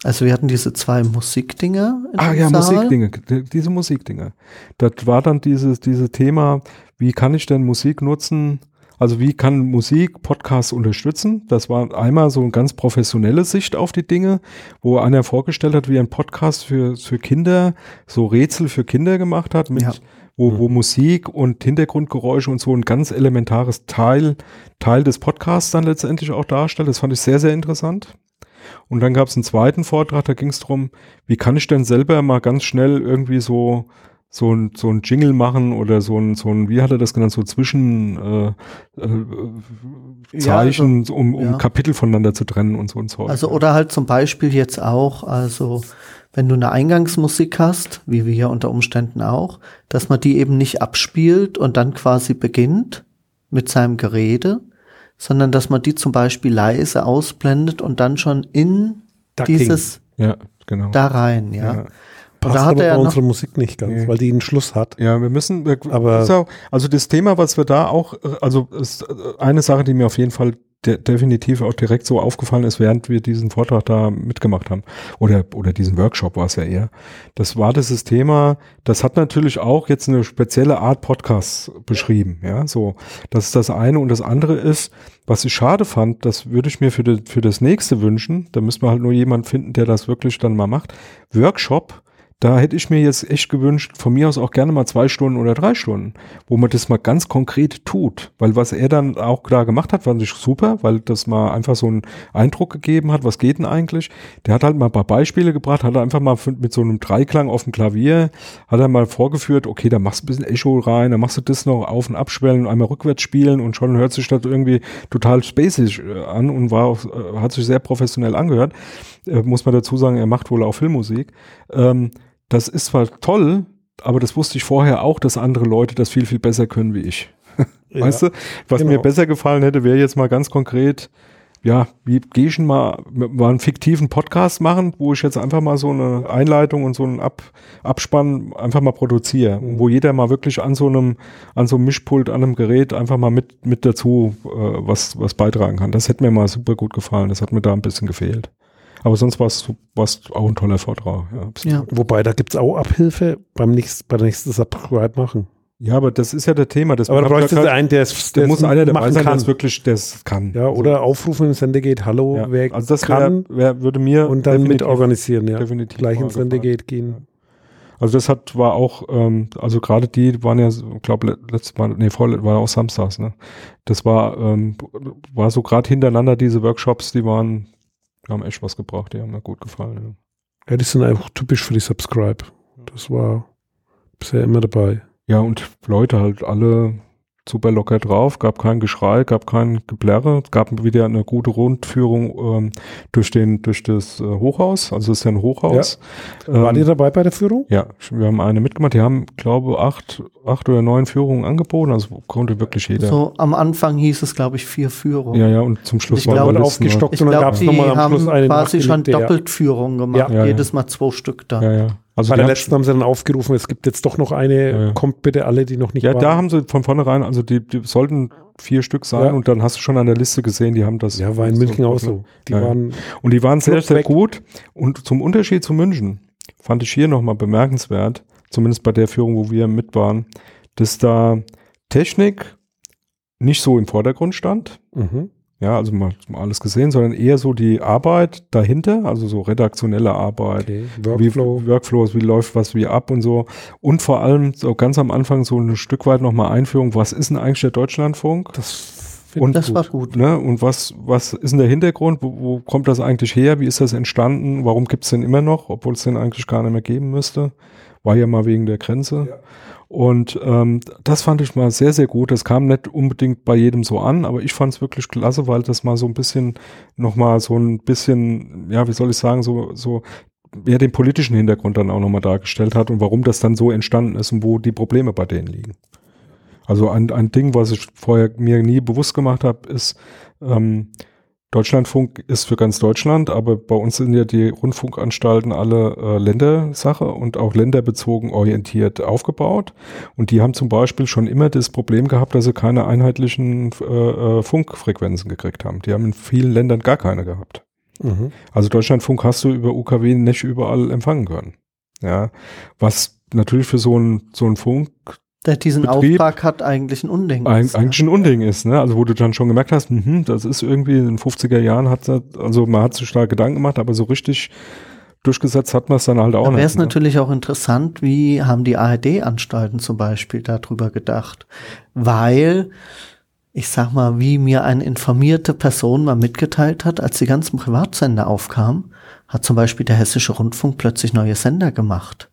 Also wir hatten diese zwei Musikdinger. Ah ja, Saal. Musikdinge, diese Musikdinge. Das war dann dieses, dieses Thema, wie kann ich denn Musik nutzen? Also wie kann Musik Podcasts unterstützen? Das war einmal so eine ganz professionelle Sicht auf die Dinge, wo einer vorgestellt hat, wie ein Podcast für, für Kinder so Rätsel für Kinder gemacht hat mit ja wo, wo Musik und Hintergrundgeräusche und so ein ganz elementares Teil, Teil des Podcasts dann letztendlich auch darstellt. Das fand ich sehr, sehr interessant. Und dann gab es einen zweiten Vortrag, da ging es darum, wie kann ich denn selber mal ganz schnell irgendwie so so ein, so ein Jingle machen oder so ein, so ein, wie hat er das genannt, so Zwischen äh, äh, Zeichen, ja, also, um, um ja. Kapitel voneinander zu trennen und so und so. Also oder halt zum Beispiel jetzt auch, also wenn du eine Eingangsmusik hast, wie wir hier unter Umständen auch, dass man die eben nicht abspielt und dann quasi beginnt mit seinem Gerede, sondern dass man die zum Beispiel leise ausblendet und dann schon in Ducking. dieses ja, genau. da rein, ja. ja. Passt da hat aber er unsere Musik nicht ganz, nee. weil die einen Schluss hat. Ja, wir müssen, wir, aber also das Thema, was wir da auch, also ist eine Sache, die mir auf jeden Fall de definitiv auch direkt so aufgefallen ist, während wir diesen Vortrag da mitgemacht haben. Oder, oder diesen Workshop war es ja eher. Das war dieses Thema, das hat natürlich auch jetzt eine spezielle Art Podcast beschrieben. Ja, so. Das ist das eine. Und das andere ist, was ich schade fand, das würde ich mir für, de, für das nächste wünschen. Da müssen wir halt nur jemand finden, der das wirklich dann mal macht. Workshop da hätte ich mir jetzt echt gewünscht, von mir aus auch gerne mal zwei Stunden oder drei Stunden, wo man das mal ganz konkret tut. Weil was er dann auch da gemacht hat, fand ich super, weil das mal einfach so einen Eindruck gegeben hat, was geht denn eigentlich. Der hat halt mal ein paar Beispiele gebracht, hat einfach mal mit so einem Dreiklang auf dem Klavier, hat er mal vorgeführt, okay, da machst du ein bisschen Echo rein, dann machst du das noch auf und abschwellen und einmal rückwärts spielen und schon hört sich das irgendwie total spacig äh, an und war äh, hat sich sehr professionell angehört. Äh, muss man dazu sagen, er macht wohl auch Filmmusik. Ähm, das ist zwar toll, aber das wusste ich vorher auch, dass andere Leute das viel, viel besser können wie ich. weißt ja, du? Was genau. mir besser gefallen hätte, wäre jetzt mal ganz konkret, ja, wie gehe ich mal, mal einen fiktiven Podcast machen, wo ich jetzt einfach mal so eine Einleitung und so einen Ab, Abspann einfach mal produziere, mhm. wo jeder mal wirklich an so einem, an so einem Mischpult, an einem Gerät einfach mal mit, mit dazu äh, was, was beitragen kann. Das hätte mir mal super gut gefallen. Das hat mir da ein bisschen gefehlt. Aber sonst war es auch ein toller Vortrag. Ja, ja. Wobei, da gibt es auch Abhilfe beim nächsten, bei der nächsten Subscribe machen. Ja, aber das ist ja der Thema. Das aber da bräuchte es einen, der es der muss einer dabei sein, der es wirklich das kann. Ja, oder aufrufen im Sendegate, hallo, ja. wer also das kann, wär, wär, würde mir und dann mit organisieren, ja. Definitiv Gleich ins Sendegate gehen. Also das hat war auch, ähm, also gerade die waren ja, glaube letztes Mal, nee, vor, war auch samstags, ne? Das war, ähm, war so gerade hintereinander diese Workshops, die waren haben echt was gebracht, die haben mir gut gefallen. Ja. ja, die sind einfach typisch für die Subscribe. Das war bisher immer dabei. Ja, und Leute halt alle super locker drauf, gab kein Geschrei, gab kein Geblärre, gab wieder eine gute Rundführung ähm, durch den durch das äh, Hochhaus, also es ist ja ein Hochhaus. Ja. Ähm, Waren ihr dabei bei der Führung? Ja, wir haben eine mitgemacht. Die haben, glaube acht, acht oder neun Führungen angeboten, also konnte wirklich jeder. So am Anfang hieß es, glaube ich, vier Führungen. Ja, ja, und zum Schluss ich war glaube, aufgestockt ich und dann gab es nochmal am Schluss eine quasi schon Doppeltführungen gemacht, ja. jedes Mal zwei Stück da. Ja, ja. Also Bei die der letzten haben sie dann aufgerufen, es gibt jetzt doch noch eine, Ja, ja. kommt bitte alle, die noch nicht Ja, waren. da haben sie von vornherein, also die, die sollten vier Stück sein Ja. und dann hast du schon an der Liste gesehen, die haben das. ja, war in so- München auch so. Die Ja, ja. waren, Und die waren sehr, sehr gut. Und zum Unterschied zu München fand ich hier nochmal bemerkenswert, zumindest bei der Führung, wo wir mit waren, dass da Technik nicht so im Vordergrund stand. mhm. Ja, also mal, mal alles gesehen, sondern eher so die Arbeit dahinter, also so redaktionelle Arbeit. okay. Workflow. Wie, Workflows, wie läuft was wie ab und so. Und vor allem so ganz am Anfang so ein Stück weit nochmal Einführung, was ist denn eigentlich der Deutschlandfunk? das Und ich Das gut. war gut. Ne? Und was, was ist denn der Hintergrund? Wo, wo kommt das eigentlich her? Wie ist das entstanden? Warum gibt es den immer noch, obwohl es den eigentlich gar nicht mehr geben müsste? War ja mal wegen der Grenze. Und ähm, das fand ich mal sehr, sehr gut. Das kam nicht unbedingt bei jedem so an, aber ich fand es wirklich klasse, weil das mal so ein bisschen, nochmal so ein bisschen, ja, wie soll ich sagen, so, so mehr den politischen Hintergrund dann auch nochmal dargestellt hat und warum das dann so entstanden ist und wo die Probleme bei denen liegen. Also ein, ein Ding, was ich vorher mir nie bewusst gemacht habe, ist, ähm, Deutschlandfunk ist für ganz Deutschland, aber bei uns sind ja die Rundfunkanstalten alle äh, Ländersache und auch länderbezogen orientiert aufgebaut. Und die haben zum Beispiel schon immer das Problem gehabt, dass sie keine einheitlichen äh, äh, Funkfrequenzen gekriegt haben. Die haben in vielen Ländern gar keine gehabt. Mhm. Also Deutschlandfunk hast du über UKW nicht überall empfangen können. Ja, was natürlich für so einen so einen Funk Der diesen Betrieb- Auftrag hat, eigentlich ein Unding. Eig ist, eigentlich ein Unding ist, ne? Also wo du dann schon gemerkt hast, mhm, das ist irgendwie in den 50er Jahren hat also man hat sich da Gedanken gemacht, aber so richtig durchgesetzt hat man es dann halt auch Da wäre nicht. es ne? natürlich auch interessant, wie haben die ARD-Anstalten zum Beispiel darüber gedacht. Weil, ich sag mal, wie mir eine informierte Person mal mitgeteilt hat, als die ganzen Privatsender aufkamen, hat zum Beispiel der Hessische Rundfunk plötzlich neue Sender gemacht.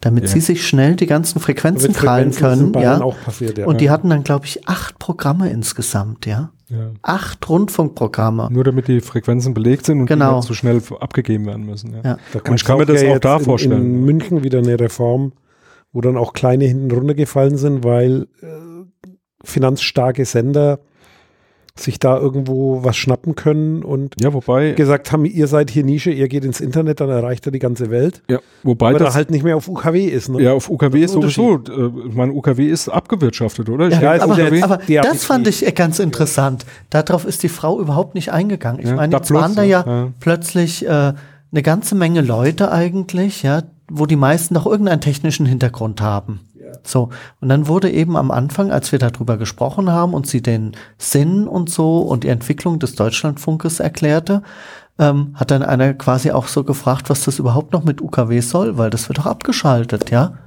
Damit Ja. sie sich schnell die ganzen Frequenzen krallen in können. Ja. auch passiert, ja. Und die hatten dann, glaube ich, acht Programme insgesamt, ja. Ja. Acht Rundfunkprogramme. Nur damit die Frequenzen belegt sind und Genau. die nicht so schnell abgegeben werden müssen. Ja. Ja. Da Und ich kann mir auch das ja auch jetzt da in, vorstellen. In München wieder eine Reform, wo dann auch kleine hinten runtergefallen sind, weil äh, finanzstarke Sender sich da irgendwo was schnappen können und ja, wobei, gesagt haben, ihr seid hier Nische, ihr geht ins Internet, dann erreicht ihr die ganze Welt. ja, wobei Aber das da halt nicht mehr auf UKW ist. Ne? ja auf UKW Das ist ist sowieso, äh, ich meine, UKW ist abgewirtschaftet, oder? Ich Ja, ist aber, aber das fand ich ganz interessant. Darauf ist die Frau überhaupt nicht eingegangen. Ich Ja, meine, da jetzt waren da ja, ja. plötzlich äh, eine ganze Menge Leute eigentlich, ja, wo die meisten noch irgendeinen technischen Hintergrund haben. So, und dann wurde eben am Anfang, als wir darüber gesprochen haben und sie den Sinn und so und die Entwicklung des Deutschlandfunkes erklärte, ähm, hat dann einer quasi auch so gefragt, was das überhaupt noch mit UKW soll, weil das wird doch abgeschaltet, ja.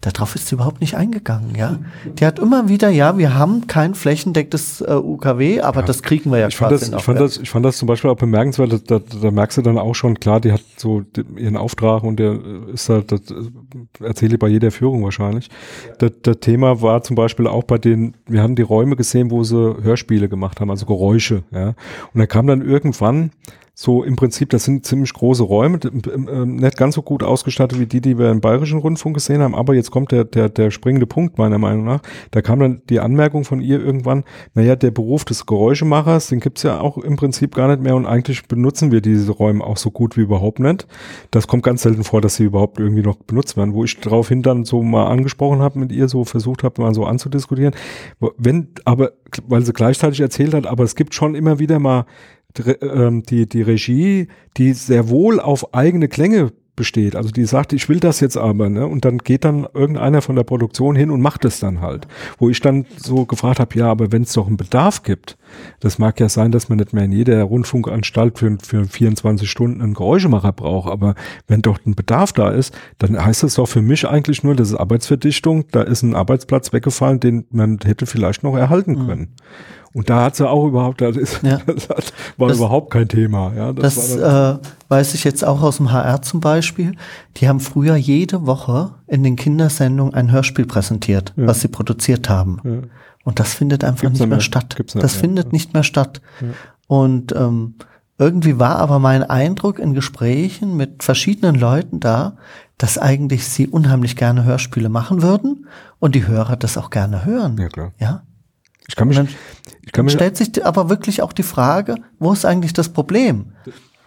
Darauf ist sie überhaupt nicht eingegangen, ja. Die hat immer wieder, ja, wir haben kein flächendeckendes äh, UKW, aber das kriegen wir ja Ich fand, quasi das, ich, fand ja. das, ich fand das zum Beispiel auch bemerkenswert, da, da, da merkst du dann auch schon, klar, die hat so ihren Auftrag und der ist da, das erzähle ich bei jeder Führung wahrscheinlich. Das, das Thema war zum Beispiel auch bei den, wir haben die Räume gesehen, wo sie Hörspiele gemacht haben, also Geräusche, ja. Und da kam dann irgendwann so im Prinzip, das sind ziemlich große Räume, ähm, ähm, nicht ganz so gut ausgestattet wie die, die wir im Bayerischen Rundfunk gesehen haben, aber jetzt kommt der, der, der springende Punkt meiner Meinung nach. Da kam dann die Anmerkung von ihr irgendwann, naja, der Beruf des Geräuschemachers, den gibt's ja auch im Prinzip gar nicht mehr und eigentlich benutzen wir diese Räume auch so gut wie überhaupt nicht. Das kommt ganz selten vor, dass sie überhaupt irgendwie noch benutzt werden, wo ich daraufhin dann so mal angesprochen habe mit ihr, so versucht habe, mal so anzudiskutieren. Wenn, aber, weil sie gleichzeitig erzählt hat, aber es gibt schon immer wieder mal die, die Regie, die sehr wohl auf eigene Klänge besteht. Also die sagt, ich will das jetzt aber, ne? Und dann geht dann irgendeiner von der Produktion hin und macht es dann halt. Wo ich dann so gefragt habe, ja, aber wenn es doch einen Bedarf gibt, das mag ja sein, dass man nicht mehr in jeder Rundfunkanstalt für, für 24 Stunden einen Geräuschemacher braucht, aber wenn doch ein Bedarf da ist, dann heißt das doch für mich eigentlich nur, das ist Arbeitsverdichtung, da ist ein Arbeitsplatz weggefallen, den man hätte vielleicht noch erhalten können. Und da hat sie auch überhaupt, das, ist, Ja. das war Das- überhaupt kein Thema. Ja, Das dann, äh, weiß ich jetzt auch aus dem HR zum Beispiel. Die haben früher jede Woche in den Kindersendungen ein Hörspiel präsentiert, Ja. was sie produziert haben. Ja. Und das findet einfach Gibt's nicht mehr mehr. statt. Gibt's das mehr, findet ja. nicht mehr statt. Und ähm, irgendwie war aber mein Eindruck in Gesprächen mit verschiedenen Leuten da, dass eigentlich sie unheimlich gerne Hörspiele machen würden und die Hörer das auch gerne hören. ja, klar. Ja. Ich kann mich, dann- ich kann mich, stellt sich aber wirklich auch die Frage, wo ist eigentlich das Problem?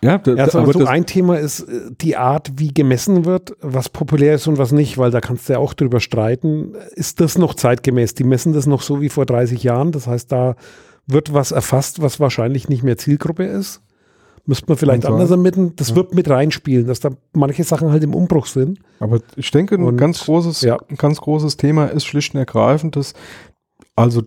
Ja, da, Ja, also aber so ein Thema ist äh, die Art, wie gemessen wird, was populär ist und was nicht, weil da kannst du ja auch drüber streiten. Ist das noch zeitgemäß? Die messen das noch so wie vor 30 Jahren. Das heißt, da wird was erfasst, was wahrscheinlich nicht mehr Zielgruppe ist. Müsste man vielleicht sein. anders ermitteln. Das wird mit reinspielen, dass da manche Sachen halt im Umbruch sind. aber ich denke, ein Und- ganz großes, ja. ein ganz großes Thema ist schlicht und ergreifend, dass, also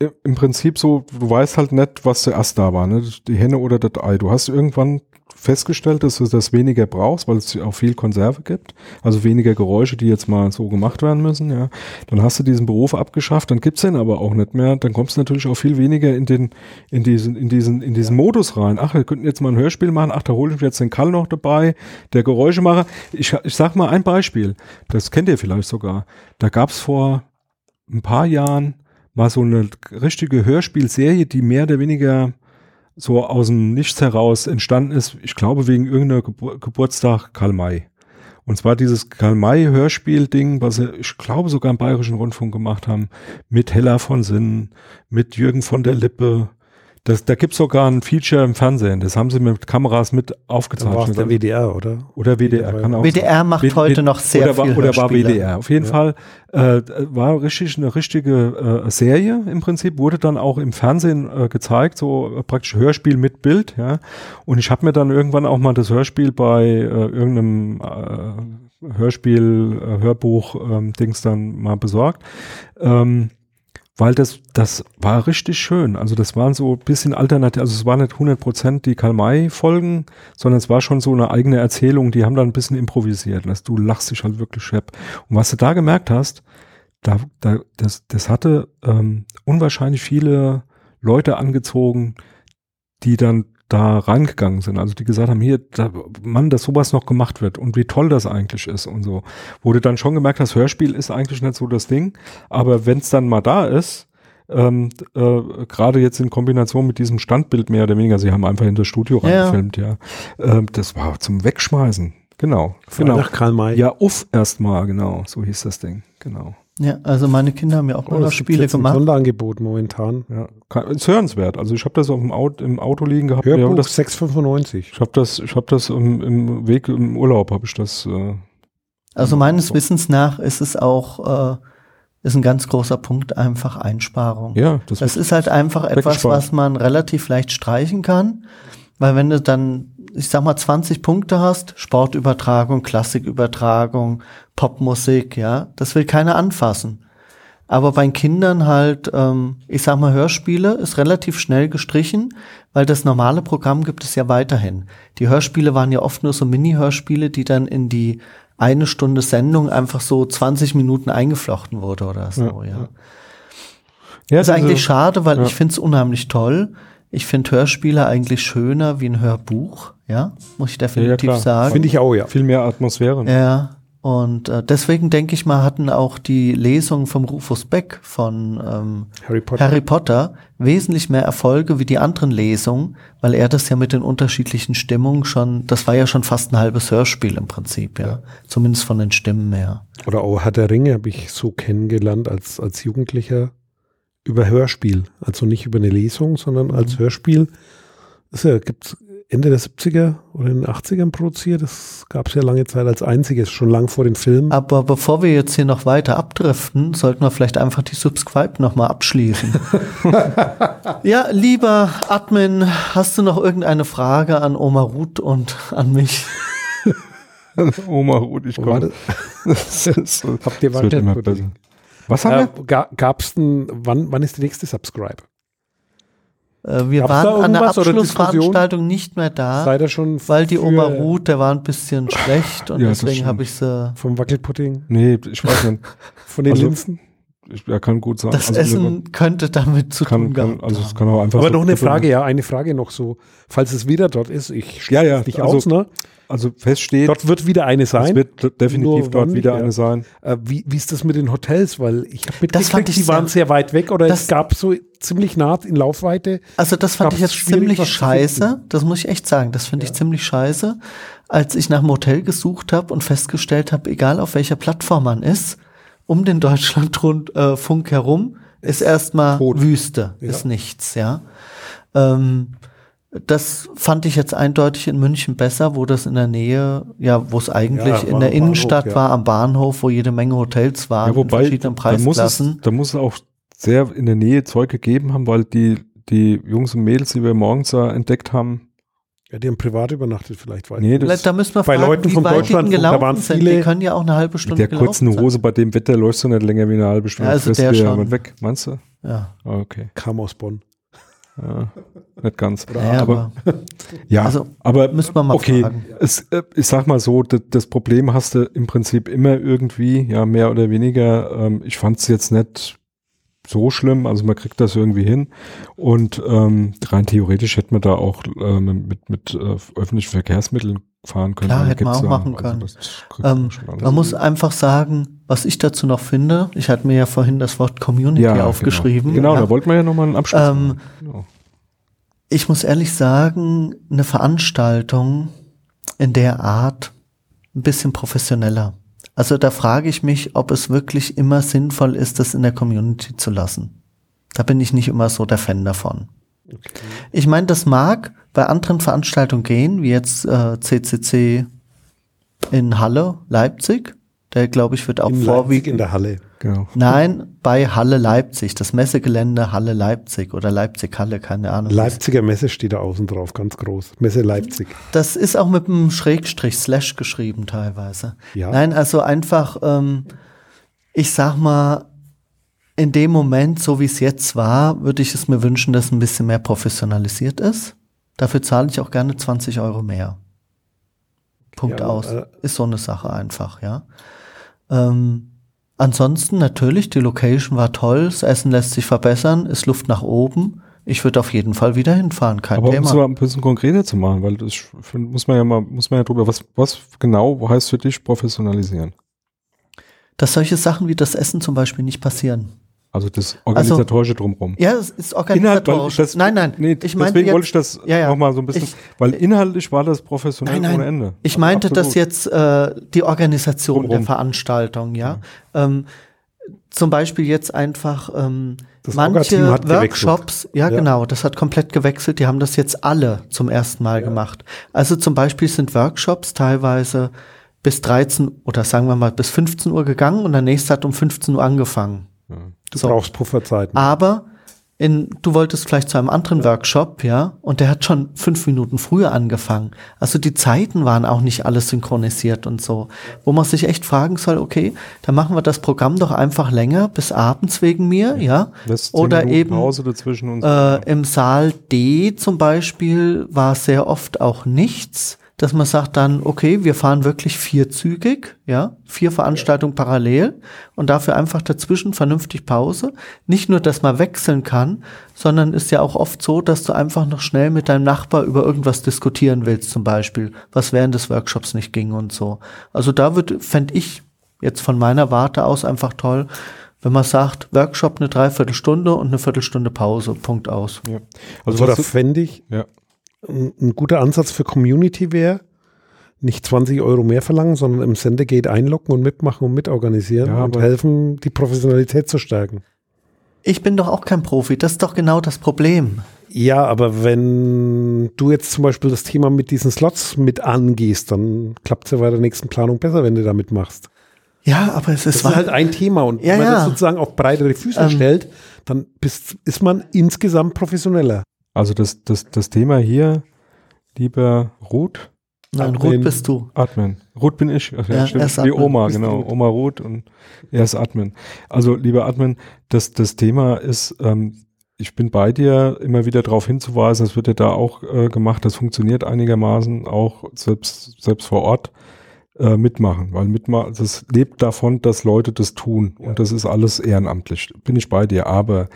im Prinzip so, du weißt halt nicht, was zuerst da war, ne? Die Henne oder das Ei. Du hast irgendwann festgestellt, dass du das weniger brauchst, weil es auch viel Konserve gibt, also weniger Geräusche, die jetzt mal so gemacht werden müssen, ja. Dann hast du diesen Beruf abgeschafft, dann gibt's den aber auch nicht mehr. Dann kommst du natürlich auch viel weniger in den, in diesen, in diesen, in diesen Modus rein. Ach, wir könnten jetzt mal ein Hörspiel machen, ach, da hole ich jetzt den Kall noch dabei, der Geräuschemacher. Ich, ich sag mal ein Beispiel, das kennt ihr vielleicht sogar. Da gab's vor ein paar Jahren mal so eine richtige Hörspielserie, die mehr oder weniger so aus dem Nichts heraus entstanden ist, ich glaube wegen irgendeiner Gebur Geburtstag Karl May. Und zwar dieses Karl May Hörspiel-Ding, was sie, ich glaube, sogar im Bayerischen Rundfunk gemacht haben, mit Hella von Sinn, mit Jürgen von der Lippe. Das, da gibt's sogar ein Feature im Fernsehen, das haben sie mit Kameras mit Dann war es aufgezeichnet. der WDR, oder? oder WDR, kann auch WDR macht W- heute W- noch sehr oder war, viel Oder war. WDR. Auf jeden Ja. Fall äh, war richtig eine richtige äh, Serie im Prinzip, wurde dann auch im Fernsehen äh, gezeigt, so äh, praktisch Hörspiel mit Bild. ja. Und ich habe mir dann irgendwann auch mal das Hörspiel bei äh, irgendeinem äh, Hörspiel, äh, Hörbuch, ähm, Dings dann mal besorgt. Ähm, weil das, das war richtig schön. Also das waren so ein bisschen alternativ, also es waren nicht 100% die Karl-May-Folgen, sondern es war schon so eine eigene Erzählung, die haben dann ein bisschen improvisiert. Das, du lachst dich halt wirklich schepp. Und was du da gemerkt hast, da, da, das, das hatte ähm, unwahrscheinlich viele Leute angezogen, die dann da reingegangen sind, also die gesagt haben, hier, da, Mann, dass sowas noch gemacht wird und wie toll das eigentlich ist und so. Du dann schon gemerkt hast, Hörspiel ist eigentlich nicht so das Ding, aber wenn es dann mal da ist, ähm, äh, gerade jetzt in Kombination mit diesem Standbild mehr oder weniger, sie haben einfach in das Studio Ja. reingefilmt, ja. Ähm, das war zum Wegschmeißen. Genau. Genau. Nach Karl May. Ja, uff erstmal, genau. So hieß das Ding. Genau. Ja, also meine Kinder haben ja auch Oh, mal noch das Spiele im gemacht. Sonderangebot momentan. Ja. Kann- Ist hörenswert. Also ich habe das auf dem Auto, im Auto liegen gehabt. Ja, Hörbuch das, 6,95. ich habe das, ich habe das im, im Weg im Urlaub habe ich das. Äh, Also meines. Wissens nach ist es auch, äh, ist ein ganz großer Punkt einfach Einsparung. ja, das, Das ist halt einfach etwas, was man relativ leicht streichen kann, weil wenn du dann, ich sag mal, 20 Punkte hast, Sportübertragung, Klassikübertragung, Popmusik, ja, das will keiner anfassen. Aber bei Kindern halt, ähm, ich sag mal, Hörspiele ist relativ schnell gestrichen, weil das normale Programm gibt es ja weiterhin. Die Hörspiele waren ja oft nur so Mini-Hörspiele, die dann in die eine Stunde Sendung einfach so 20 Minuten eingeflochten wurde oder so, Ja, ja. ja. ist eigentlich diese- schade, weil ja. ich finde es unheimlich toll. Ich finde Hörspiele eigentlich schöner wie ein Hörbuch, ja, muss ich definitiv klar. sagen. Finde ich auch, ja. viel mehr Atmosphäre. Ja, und äh, deswegen denke ich mal, hatten auch die Lesungen vom Rufus Beck von ähm, Harry Potter. Harry Potter wesentlich mehr Erfolge wie die anderen Lesungen, weil er das ja mit den unterschiedlichen Stimmungen schon, das war ja schon fast ein halbes Hörspiel im Prinzip, ja. Zumindest von den Stimmen her. Oder auch Herr der Ringe habe ich so kennengelernt als, als Jugendlicher über Hörspiel. Also nicht über eine Lesung, sondern als Hörspiel. Das ja, gibt Ende der 70er oder in den 80ern produziert. Das gab es ja lange Zeit als einziges, schon lang vor den Filmen. Aber bevor wir jetzt hier noch weiter abdriften, sollten wir vielleicht einfach die Subscribe nochmal abschließen. ja, lieber Admin, hast du noch irgendeine Frage an Oma Ruth und an mich? Oma Ruth, ich war komme. das? Das ist so- Habt ihr das wird weiter? immer besser. Was haben Äh, wir? ga, gab's denn, wann, wann ist die nächste Subscribe? Äh, wir Gab's waren an der Abschlussveranstaltung nicht mehr da, weil die Oma Ruth, der war ein bisschen schlecht und Ja, deswegen habe ich sie. Vom Wackelpudding? Nee, ich weiß nicht. Von den Also, Linsen? Ich, ja, kann gut sein. Das Also, Essen könnte damit zu kann, tun kann, gehabt also es haben. kann auch einfach Aber so noch eine Frage, ja, eine Frage noch so. Falls es wieder dort ist, ich Ja, ja, nicht also- aus, ne? Also feststeht, Dort wird wieder eine es sein. wird definitiv Nur dort wieder eine ja. sein. Äh, wie, wie ist das mit den Hotels? Weil ich habe Das fand mitgekriegt, ich die sehr- waren sehr weit weg oder Das- es gab so ziemlich nah in Laufweite. Also das fand ich jetzt ziemlich scheiße. Das muss ich echt sagen. Das finde ich ziemlich scheiße. Als ich nach einem Hotel gesucht habe und festgestellt habe, egal auf welcher Plattform man ist, um den Deutschlandfunk äh, Funk herum ist erstmal. Wüste, Ja. ist nichts, ja. Ähm, Das fand ich jetzt eindeutig in München besser, wo das in der Nähe, ja, wo es eigentlich Ja, in der Innenstadt Bahnhof, ja. war, am Bahnhof, wo jede Menge Hotels waren, Ja, wobei, in verschiedenen da muss, es, Preisklassen. da muss es auch sehr in der Nähe Zeug gegeben haben, weil die, die Jungs und Mädels, die wir morgens da entdeckt haben, Ja, die haben privat übernachtet vielleicht. Weiß Nee, das- Da müssen wir bei fragen, Leuten wie vom weit die denn Deutschlandfunk, da gelaufen waren sind. viele- Die können ja auch eine halbe mit Stunde der kurzen Hose bei dem Wetter läufst du nicht länger wie eine halbe Stunde. Ja, also der schon. weg, meinst du? Ja, Ah, Okay, kam aus Bonn. Ja, nicht ganz. naja, aber- aber Ja, Also, aber müssen wir mal okay, fragen. es, äh, ich sag mal so, das, das Problem hast du im Prinzip immer irgendwie, ja, mehr oder weniger. Ähm, ich fand es jetzt nicht so schlimm, also man kriegt das irgendwie hin. Und ähm, rein theoretisch hätte man da auch ähm, mit, mit äh, öffentlichen Verkehrsmitteln fahren können. Klar, Da hätte man gibt's auch machen können. kriegt man Ähm, man muss einfach sagen, was ich dazu noch finde, ich hatte mir ja vorhin das Wort Community ja, aufgeschrieben. Genau, genau ja. da wollten wir ja nochmal einen Abschluss Ähm, machen. Genau. Ich muss ehrlich sagen, eine Veranstaltung in der Art ein bisschen professioneller. Also da frage ich mich, ob es wirklich immer sinnvoll ist, das in der Community zu lassen. Da bin ich nicht immer so der Fan davon. Ich meine, das mag bei anderen Veranstaltungen gehen, wie jetzt äh, CCC in Halle, Leipzig. Der, glaube ich, wird auch In Leipzig vorwiegend in der Halle. genau. Nein, bei Halle Leipzig, das Messegelände Halle Leipzig oder Leipzig-Halle, keine Ahnung. Leipziger Messe steht da außen drauf, ganz groß. Messe Leipzig. Das ist auch mit einem Schrägstrich Slash geschrieben teilweise. Ja. Nein, also einfach, ähm, ich sag mal, in dem Moment, so wie es jetzt war, würde ich es mir wünschen, dass ein bisschen mehr professionalisiert ist. Dafür zahle ich auch gerne 20 Euro mehr. Punkt Ja, aus. äh, ist so eine Sache einfach, ja. Ähm, ansonsten natürlich, die Location war toll, das Essen lässt sich verbessern, ist Luft nach oben. Ich würde auf jeden Fall wieder hinfahren, kein Aber um Thema. es mal ein bisschen konkreter zu machen, weil das muss man ja mal, muss man ja drüber, was, was genau heißt für dich professionalisieren? dass solche Sachen wie das Essen zum Beispiel nicht passieren. Also das organisatorische drumherum. Ja, es ist Inhalt, organisatorisch. das, nein, nein. Nee, ich meinte deswegen jetzt, wollte ich das ja, ja. nochmal so ein bisschen, Ich- weil inhaltlich war das professionell Nein, nein. ohne Ende. Ich Also meinte das absolut. jetzt äh, die Organisation Drumrum. der Veranstaltung, ja. Ähm, zum Beispiel jetzt einfach ähm, Das manche. Workshops, ja, Ja. genau, das hat komplett gewechselt. Die haben das jetzt alle zum ersten Mal gemacht. Also zum Beispiel sind Workshops teilweise bis 13 oder sagen wir mal bis 15 Uhr gegangen und der nächste hat um 15 Uhr angefangen. Du So. brauchst Pufferzeiten. Aber in, du wolltest vielleicht zu einem anderen Workshop, ja, und der hat schon fünf Minuten früher angefangen. Also die Zeiten waren auch nicht alles synchronisiert und so. Wo man sich echt fragen soll, okay, dann machen wir das Programm doch einfach länger bis abends wegen mir, ja. Zehn Oder Minuten eben Pause dazwischen und so. äh, im Saal D zum Beispiel war sehr oft auch nichts, dass man sagt dann, okay, wir fahren wirklich vierzügig, ja, vier Veranstaltungen parallel und dafür einfach dazwischen vernünftig Pause. Nicht nur, dass man wechseln kann, sondern ist ja auch oft so, dass du einfach noch schnell mit deinem Nachbar über irgendwas diskutieren willst, zum Beispiel, was während des Workshops nicht ging und so. Also da wird, fände ich jetzt von meiner Warte aus einfach toll, wenn man sagt, Workshop eine Dreiviertelstunde und eine Viertelstunde Pause, Punkt aus. ja. Also, Also da fände ich, ja. Ein, ein guter Ansatz für Community wäre, nicht 20 Euro mehr verlangen, sondern im Sendegate einloggen und mitmachen und mitorganisieren Ja, und helfen, die Professionalität zu stärken. Ich bin doch auch kein Profi, das ist doch genau das Problem. Ja, aber wenn du jetzt zum Beispiel das Thema mit diesen Slots mit angehst, dann klappt es ja bei der nächsten Planung besser, wenn du da mitmachst. Ja, aber es Das ist ist halt ein Thema und Ja, wenn man ja. das sozusagen auf breitere Füße Ähm. stellt, dann bist, ist man insgesamt professioneller. Also das, das, das Thema hier, lieber Ruth, Nein, Admin. Ruth bist du. Admin. Ruth bin ich. Ach, Ja, stimmt. er ist Wie Admin. Oma, genau. Oma Ruth und er ist Admin. Also, lieber Admin, das, das Thema ist, ähm, ich bin bei dir, immer wieder darauf hinzuweisen, das wird ja da auch äh, gemacht, das funktioniert einigermaßen auch selbst, selbst vor Ort äh, mitmachen, weil mitmachen, das lebt davon, dass Leute das tun und das ist alles ehrenamtlich. Bin ich bei dir, aber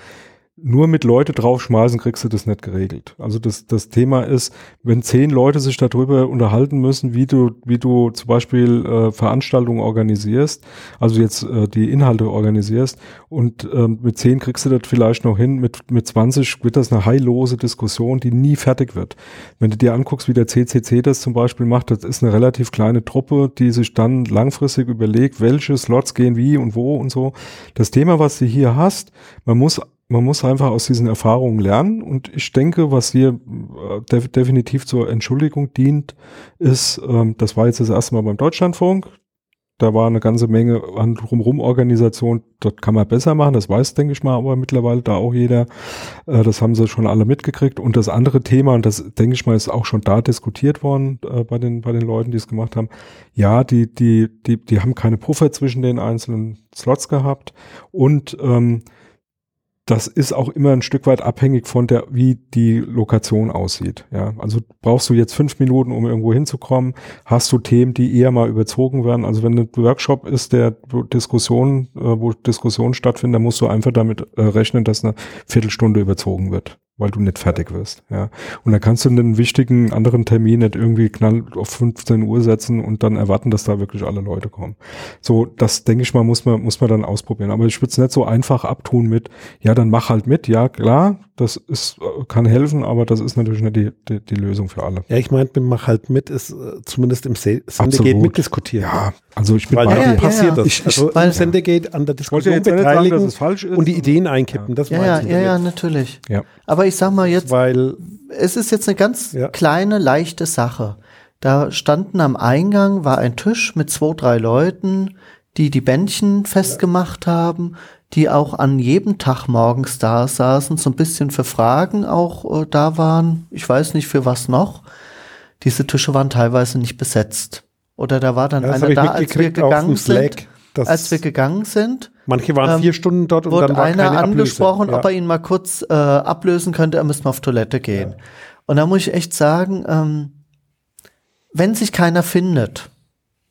nur mit Leute draufschmeißen kriegst du das nicht geregelt. Also das, das Thema ist, wenn zehn Leute sich darüber unterhalten müssen, wie du, wie du zum Beispiel äh, Veranstaltungen organisierst, also jetzt äh, die Inhalte organisierst und ähm, mit zehn kriegst du das vielleicht noch hin, mit, mit 20 wird das eine heillose Diskussion, die nie fertig wird. Wenn du dir anguckst, wie der CCC das zum Beispiel macht, das ist eine relativ kleine Truppe, die sich dann langfristig überlegt, welche Slots gehen wie und wo und so. Das Thema, was du hier hast, man muss man muss einfach aus diesen Erfahrungen lernen. Und ich denke, was hier äh, def definitiv zur Entschuldigung dient, ist, ähm, das war jetzt das erste Mal beim Deutschlandfunk. Da war eine ganze Menge an Drumherum-Organisation. Das kann man besser machen. Das weiß, denke ich mal, aber mittlerweile da auch jeder. Äh, das haben sie schon alle mitgekriegt. Und das andere Thema, und das denke ich mal, ist auch schon da diskutiert worden äh, bei den, bei den Leuten, die es gemacht haben. Ja, die, die, die, die haben keine Puffer zwischen den einzelnen Slots gehabt. Und, ähm, das ist auch immer ein Stück weit abhängig von der, wie die Lokation aussieht. Ja, also brauchst du jetzt fünf Minuten, um irgendwo hinzukommen? Hast du Themen, die eher mal überzogen werden? Also wenn ein Workshop ist, der Diskussion, äh, wo Diskussionen stattfinden, dann musst du einfach damit äh, rechnen, dass eine Viertelstunde überzogen wird weil du nicht fertig wirst. Ja. Und dann kannst du einen wichtigen anderen Termin nicht irgendwie knall auf 15 Uhr setzen und dann erwarten, dass da wirklich alle Leute kommen. So, das denke ich mal, muss man, muss man dann ausprobieren. Aber ich würde es nicht so einfach abtun mit, ja, dann mach halt mit, ja, klar, das ist, kann helfen, aber das ist natürlich nicht die, die, die Lösung für alle. Ja, ich meinte, mach halt mit, ist äh, zumindest im Sendegate mitdiskutieren. Ja, also ich bin weil bei ja, dir. passiert ja. das. Ich- also ich- weil- im Sendegate an der Diskussion jetzt ja nicht sagen, dass beteiligen es falsch ist. und die Ideen einkippen. Das Ja, ja, ja, ja, natürlich. Ja. Aber ich sag mal jetzt, Weil es ist jetzt eine ganz Ja. kleine, leichte Sache. Da standen am Eingang, war ein Tisch mit zwei, drei Leuten, die die Bändchen festgemacht haben, die auch an jedem Tag morgens da saßen, so ein bisschen für Fragen auch äh, da waren. Ich weiß nicht für was noch. Diese Tische waren teilweise nicht besetzt. Oder da war dann ja, einer da, als wir gegangen sind. Als wir gegangen sind, manche waren ähm, vier Stunden dort und wurde dann war einer keine angesprochen, Ablöse. ob er ihn mal kurz äh, ablösen könnte, er müsste mal auf Toilette gehen. Und da muss ich echt sagen, ähm, wenn sich keiner findet,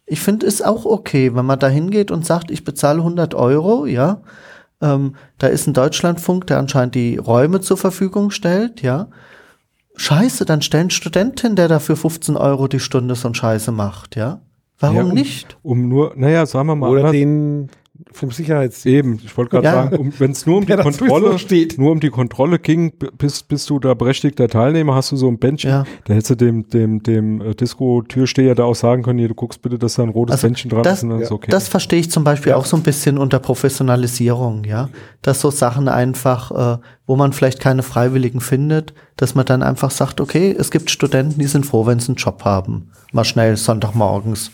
ich finde es auch okay, wenn man da hingeht und sagt, ich bezahle 100 Euro, ja, ähm, da ist ein Deutschlandfunk, der anscheinend die Räume zur Verfügung stellt, ja. Scheiße, dann stellen Studentin, der dafür 15 Euro die Stunde so ein Scheiße macht, ja. Warum Ja, um- nicht? Um nur, naja, sagen wir mal, Oder anders- den vom Sicherheits... Eben, ich wollte gerade Ja. sagen, um, wenn es nur um die Kontrolle steht. nur um die Kontrolle ging, bist, bist du da berechtigter Teilnehmer, hast du so ein Bändchen, Ja. da hättest du dem, dem, dem äh, Disco-Türsteher da auch sagen können, hier, du guckst bitte, dass da ein rotes Also Bändchen dran das- ist und dann ist okay. Das verstehe ich zum Beispiel auch so ein bisschen unter Professionalisierung, ja. Dass so Sachen einfach, äh, wo man vielleicht keine Freiwilligen findet, dass man dann einfach sagt, okay, es gibt Studenten, die sind froh, wenn sie einen Job haben. Mal schnell Sonntagmorgens.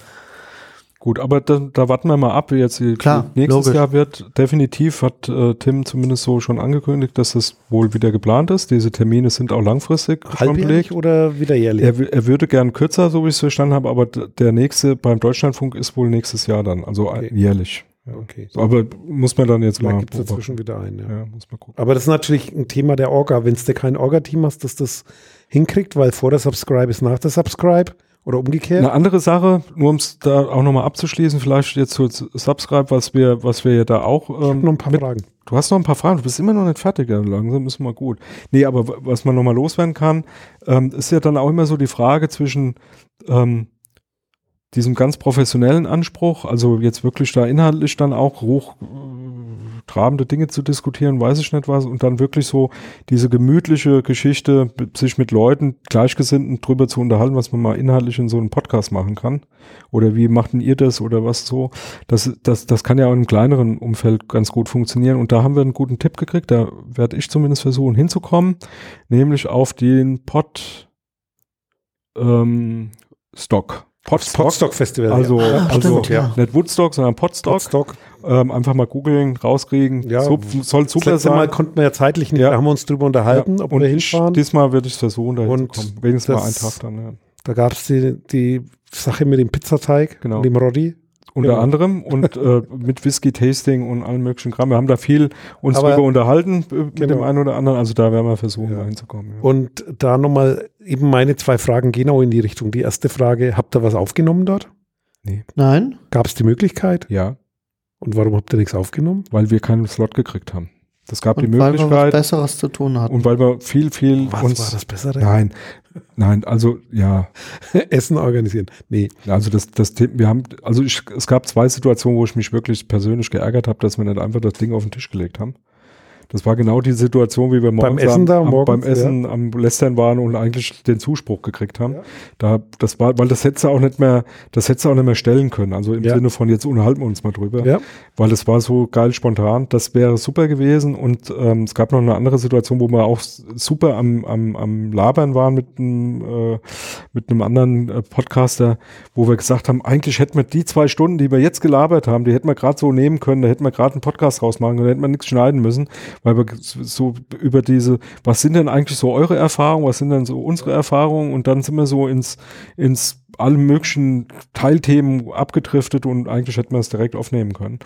Gut, aber da, da warten wir mal ab, wie jetzt die- Klar, nächstes logisch. Jahr wird. Definitiv hat äh, Tim zumindest so schon angekündigt, dass das wohl wieder geplant ist. Diese Termine sind auch langfristig Halbjährlich oder wieder jährlich? Er, er würde gern kürzer, so wie ich es verstanden habe, aber der nächste beim Deutschlandfunk ist wohl nächstes Jahr dann, also Okay. jährlich. Okay. So, aber muss man dann jetzt Vielleicht mal gibt es dazwischen wieder einen. Ja. Ja, muss man gucken. Aber das ist natürlich ein Thema der Orga. Wenn du kein Orga-Team hast, das das hinkriegt, weil vor der Subscribe ist nach der Subscribe oder umgekehrt. Eine andere Sache, nur um es da auch nochmal abzuschließen, vielleicht jetzt zu Subscribe, was wir, was wir ja da auch. ich habe Ähm, noch ein paar mit, Fragen. du hast noch ein paar Fragen, du bist immer noch nicht fertig, ja, langsam ist mal gut. Nee, aber was man nochmal loswerden kann, ähm, ist ja dann auch immer so die Frage zwischen ähm, diesem ganz professionellen Anspruch, also jetzt wirklich da inhaltlich dann auch hoch trabende Dinge zu diskutieren, weiß ich nicht was, und dann wirklich so diese gemütliche Geschichte, sich mit Leuten Gleichgesinnten drüber zu unterhalten, was man mal inhaltlich in so einem Podcast machen kann. Oder wie macht denn ihr das oder was so? Das, das, das kann ja auch im kleineren Umfeld ganz gut funktionieren. Und da haben wir einen guten Tipp gekriegt, da werde ich zumindest versuchen hinzukommen, nämlich auf den Pod ähm, Stock. Podstock. Podstock Festival. Also, ja. Ah, also stimmt, ja. nicht Woodstock, sondern Podstock. Podstock. Ähm, einfach mal googeln, rauskriegen. Ja. Sup- soll Das super letzte Mal sein. konnten wir ja zeitlich nicht, Ja. da haben wir uns drüber unterhalten, Ja, ob und wir hinfahren. diesmal werde ich es versuchen, da Und hinzukommen. Wenigstens mal einen das- Tag dann. Ja. Da gab es die, die Sache mit dem Pizzateig Genau. und dem Roddy. Unter Genau. anderem und äh, mit Whisky-Tasting und allem möglichen Kram. Wir haben da viel uns Aber- drüber unterhalten äh, mit Genau. dem einen oder anderen. Also da werden wir versuchen, Ja. da hinzukommen. Ja. Und da nochmal eben meine zwei Fragen genau in die Richtung. Die erste Frage, habt ihr was aufgenommen dort? Nein? Gab es die Möglichkeit? ja, Und warum habt ihr nichts aufgenommen? weil wir keinen Slot gekriegt haben. Es gab die Und weil wir was Möglichkeit Besseres zu tun hatten. und weil wir viel, viel Was uns. war das Bessere? Nein, nein, also ja, Essen organisieren. Nee. Also das, das wir haben, also ich, es gab zwei Situationen, wo ich mich wirklich persönlich geärgert habe, dass wir nicht einfach das Ding auf den Tisch gelegt haben. Das war genau die Situation, wie wir morgens Essen da, am, morgens, beim Essen am Lästern waren und eigentlich den Zuspruch gekriegt haben. Ja. Da, das war, weil das hättest du auch nicht mehr, das hättest du auch nicht mehr stellen können. Also im Ja. Sinne von jetzt unterhalten wir uns mal drüber. Ja. Weil es war so geil spontan. Das wäre super gewesen. Und ähm, es gab noch eine andere Situation, wo wir auch super am, am, am Labern waren mit einem, äh, mit einem anderen äh, Podcaster, wo wir gesagt haben, eigentlich hätten wir die zwei Stunden, die wir jetzt gelabert haben, die hätten wir gerade so nehmen können, da hätten wir gerade einen Podcast rausmachen können, da hätten wir nichts schneiden müssen, weil wir so über diese, was sind denn eigentlich so eure Erfahrungen, was sind denn so unsere Erfahrungen und dann sind wir so ins, ins alle möglichen Teilthemen abgedriftet und eigentlich hätten wir es direkt aufnehmen können.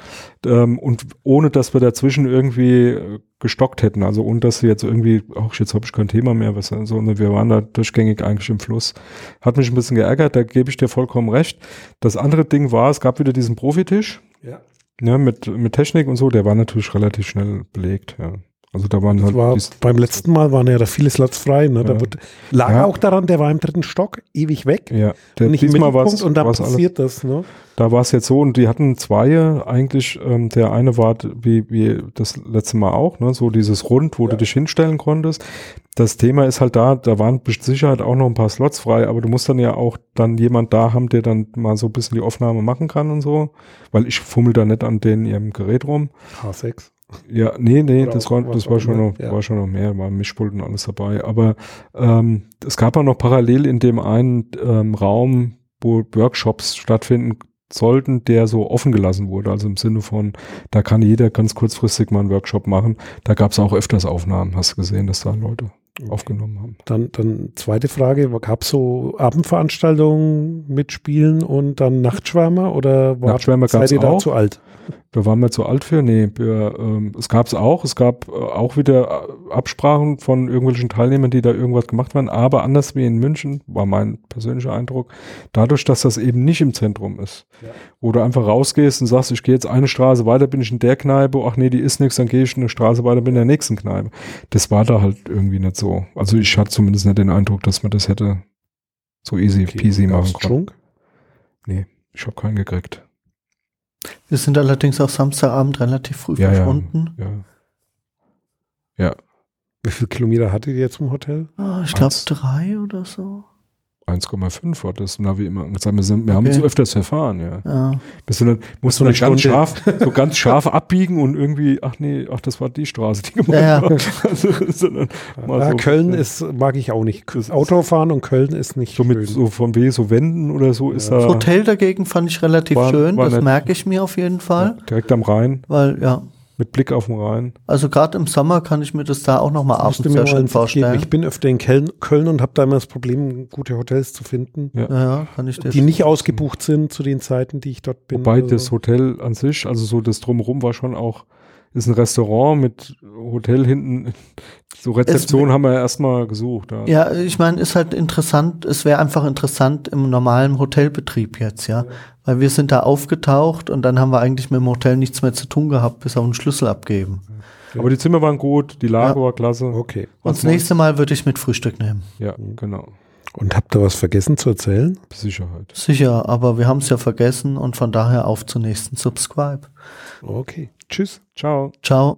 Ähm, und ohne, dass wir dazwischen irgendwie äh, gestockt hätten, also ohne, dass sie jetzt irgendwie, ach, jetzt habe ich kein Thema mehr, was, sondern wir waren da durchgängig eigentlich im Fluss. Hat mich ein bisschen geärgert, da gebe ich dir vollkommen recht. Das andere Ding war, es gab wieder diesen Profitisch, Ja. Ne, mit, mit Technik und so, der war natürlich relativ schnell belegt, ja. Also da waren halt war, beim letzten Mal waren ja da viele Slots frei. Ne? Da Ja. wird, lag Ja. auch daran, der war im dritten Stock, ewig weg. ja, der, nicht diesmal war und dann war's alles passiert das. Ne? Da war es jetzt so und die hatten zwei eigentlich, ähm, der eine war wie, wie das letzte Mal auch, ne, so dieses Rund, wo du dich hinstellen konntest. Das Thema ist halt da, da waren mit Sicherheit auch noch ein paar Slots frei, aber du musst dann ja auch dann jemand da haben, der dann mal so ein bisschen die Aufnahme machen kann und so, weil ich fummel da nicht an denen ihrem Gerät rum. H6. Ja, nee, nee, Oder das war, das war schon noch, ja. war schon noch mehr, war Mischpult und alles dabei. Aber ähm, es gab auch noch parallel in dem einen ähm, Raum, wo Workshops stattfinden sollten, der so offen gelassen wurde. Also im Sinne von, da kann jeder ganz kurzfristig mal einen Workshop machen. Da gab es auch öfters Aufnahmen, hast du gesehen, dass da Leute aufgenommen haben. Dann, dann zweite Frage, gab es so Abendveranstaltungen mit Spielen und dann Nachtschwärmer oder war, Nachtschwärmer seid ihr da auch. zu alt? Da waren wir zu alt für. Nee, wir, ähm, es gab es auch. Es gab äh, auch wieder äh, Absprachen von irgendwelchen Teilnehmern, die da irgendwas gemacht haben. Aber anders wie in München, war mein persönlicher Eindruck, dadurch, dass das eben nicht im Zentrum ist, Ja. wo du einfach rausgehst und sagst, ich gehe jetzt eine Straße weiter, bin ich in der Kneipe, ach nee, die ist nichts, dann gehe ich eine Straße weiter, bin in der nächsten Kneipe. Das war da halt irgendwie nicht so. Also ich hatte zumindest nicht den Eindruck, dass man das hätte so easy peasy Gab's machen können. Trunk? Ich habe keinen gekriegt. Wir sind allerdings auch Samstagabend relativ früh Ja, ja. verschwunden. Ja. Wie viele Kilometer hattet ihr zum Hotel? Ah, ich glaube drei oder so. 1,5 war das. Na, wie immer gesagt, wir, sind, wir haben Okay. uns öfters verfahren, ja. Ja. Bis du dann, musst So du dann ganz Stunde. scharf, so ganz scharf abbiegen und irgendwie, ach nee, ach, das war die Straße, die gemeint Ja, ja. war. Also, sondern mal Ja, so, Köln ja. ist, mag ich auch nicht. Autofahren und Köln ist nicht so mit schön. so von weh, so Wänden oder so ist Ja. da Das Hotel dagegen fand ich relativ War- schön. war das merke ich mir auf jeden Fall. ja, direkt am Rhein, Weil, ja, mit Blick auf den Rhein. also gerade im Sommer kann ich mir das da auch nochmal abends sehr mal schön Tipp geben. vorstellen. Ich bin öfter in Köln, und habe da immer das Problem, gute Hotels zu finden, Ja. ja, ja, kann ich dir die nicht ausgebucht sind zu den Zeiten, die ich dort bin. Wobei Also, das Hotel an sich, also so das Drumherum war schon auch, ist ein Restaurant mit Hotel hinten. So Rezeption haben wir erstmal gesucht. Ja. Ja, ich meine, ist halt interessant, es wäre einfach interessant im normalen Hotelbetrieb jetzt, ja. Weil wir sind da aufgetaucht und dann haben wir eigentlich mit dem Hotel nichts mehr zu tun gehabt, bis auf einen Schlüssel abgeben. Aber die Zimmer waren gut, die Lage Ja. war klasse. okay. Und das nächste Mal würde ich mit Frühstück nehmen. Ja, genau. Und habt ihr was vergessen zu erzählen? Sicherheit. Sicher, aber wir haben es ja vergessen und von daher auf zum nächsten Subscribe. Okay. Tschüss. Ciao. Ciao.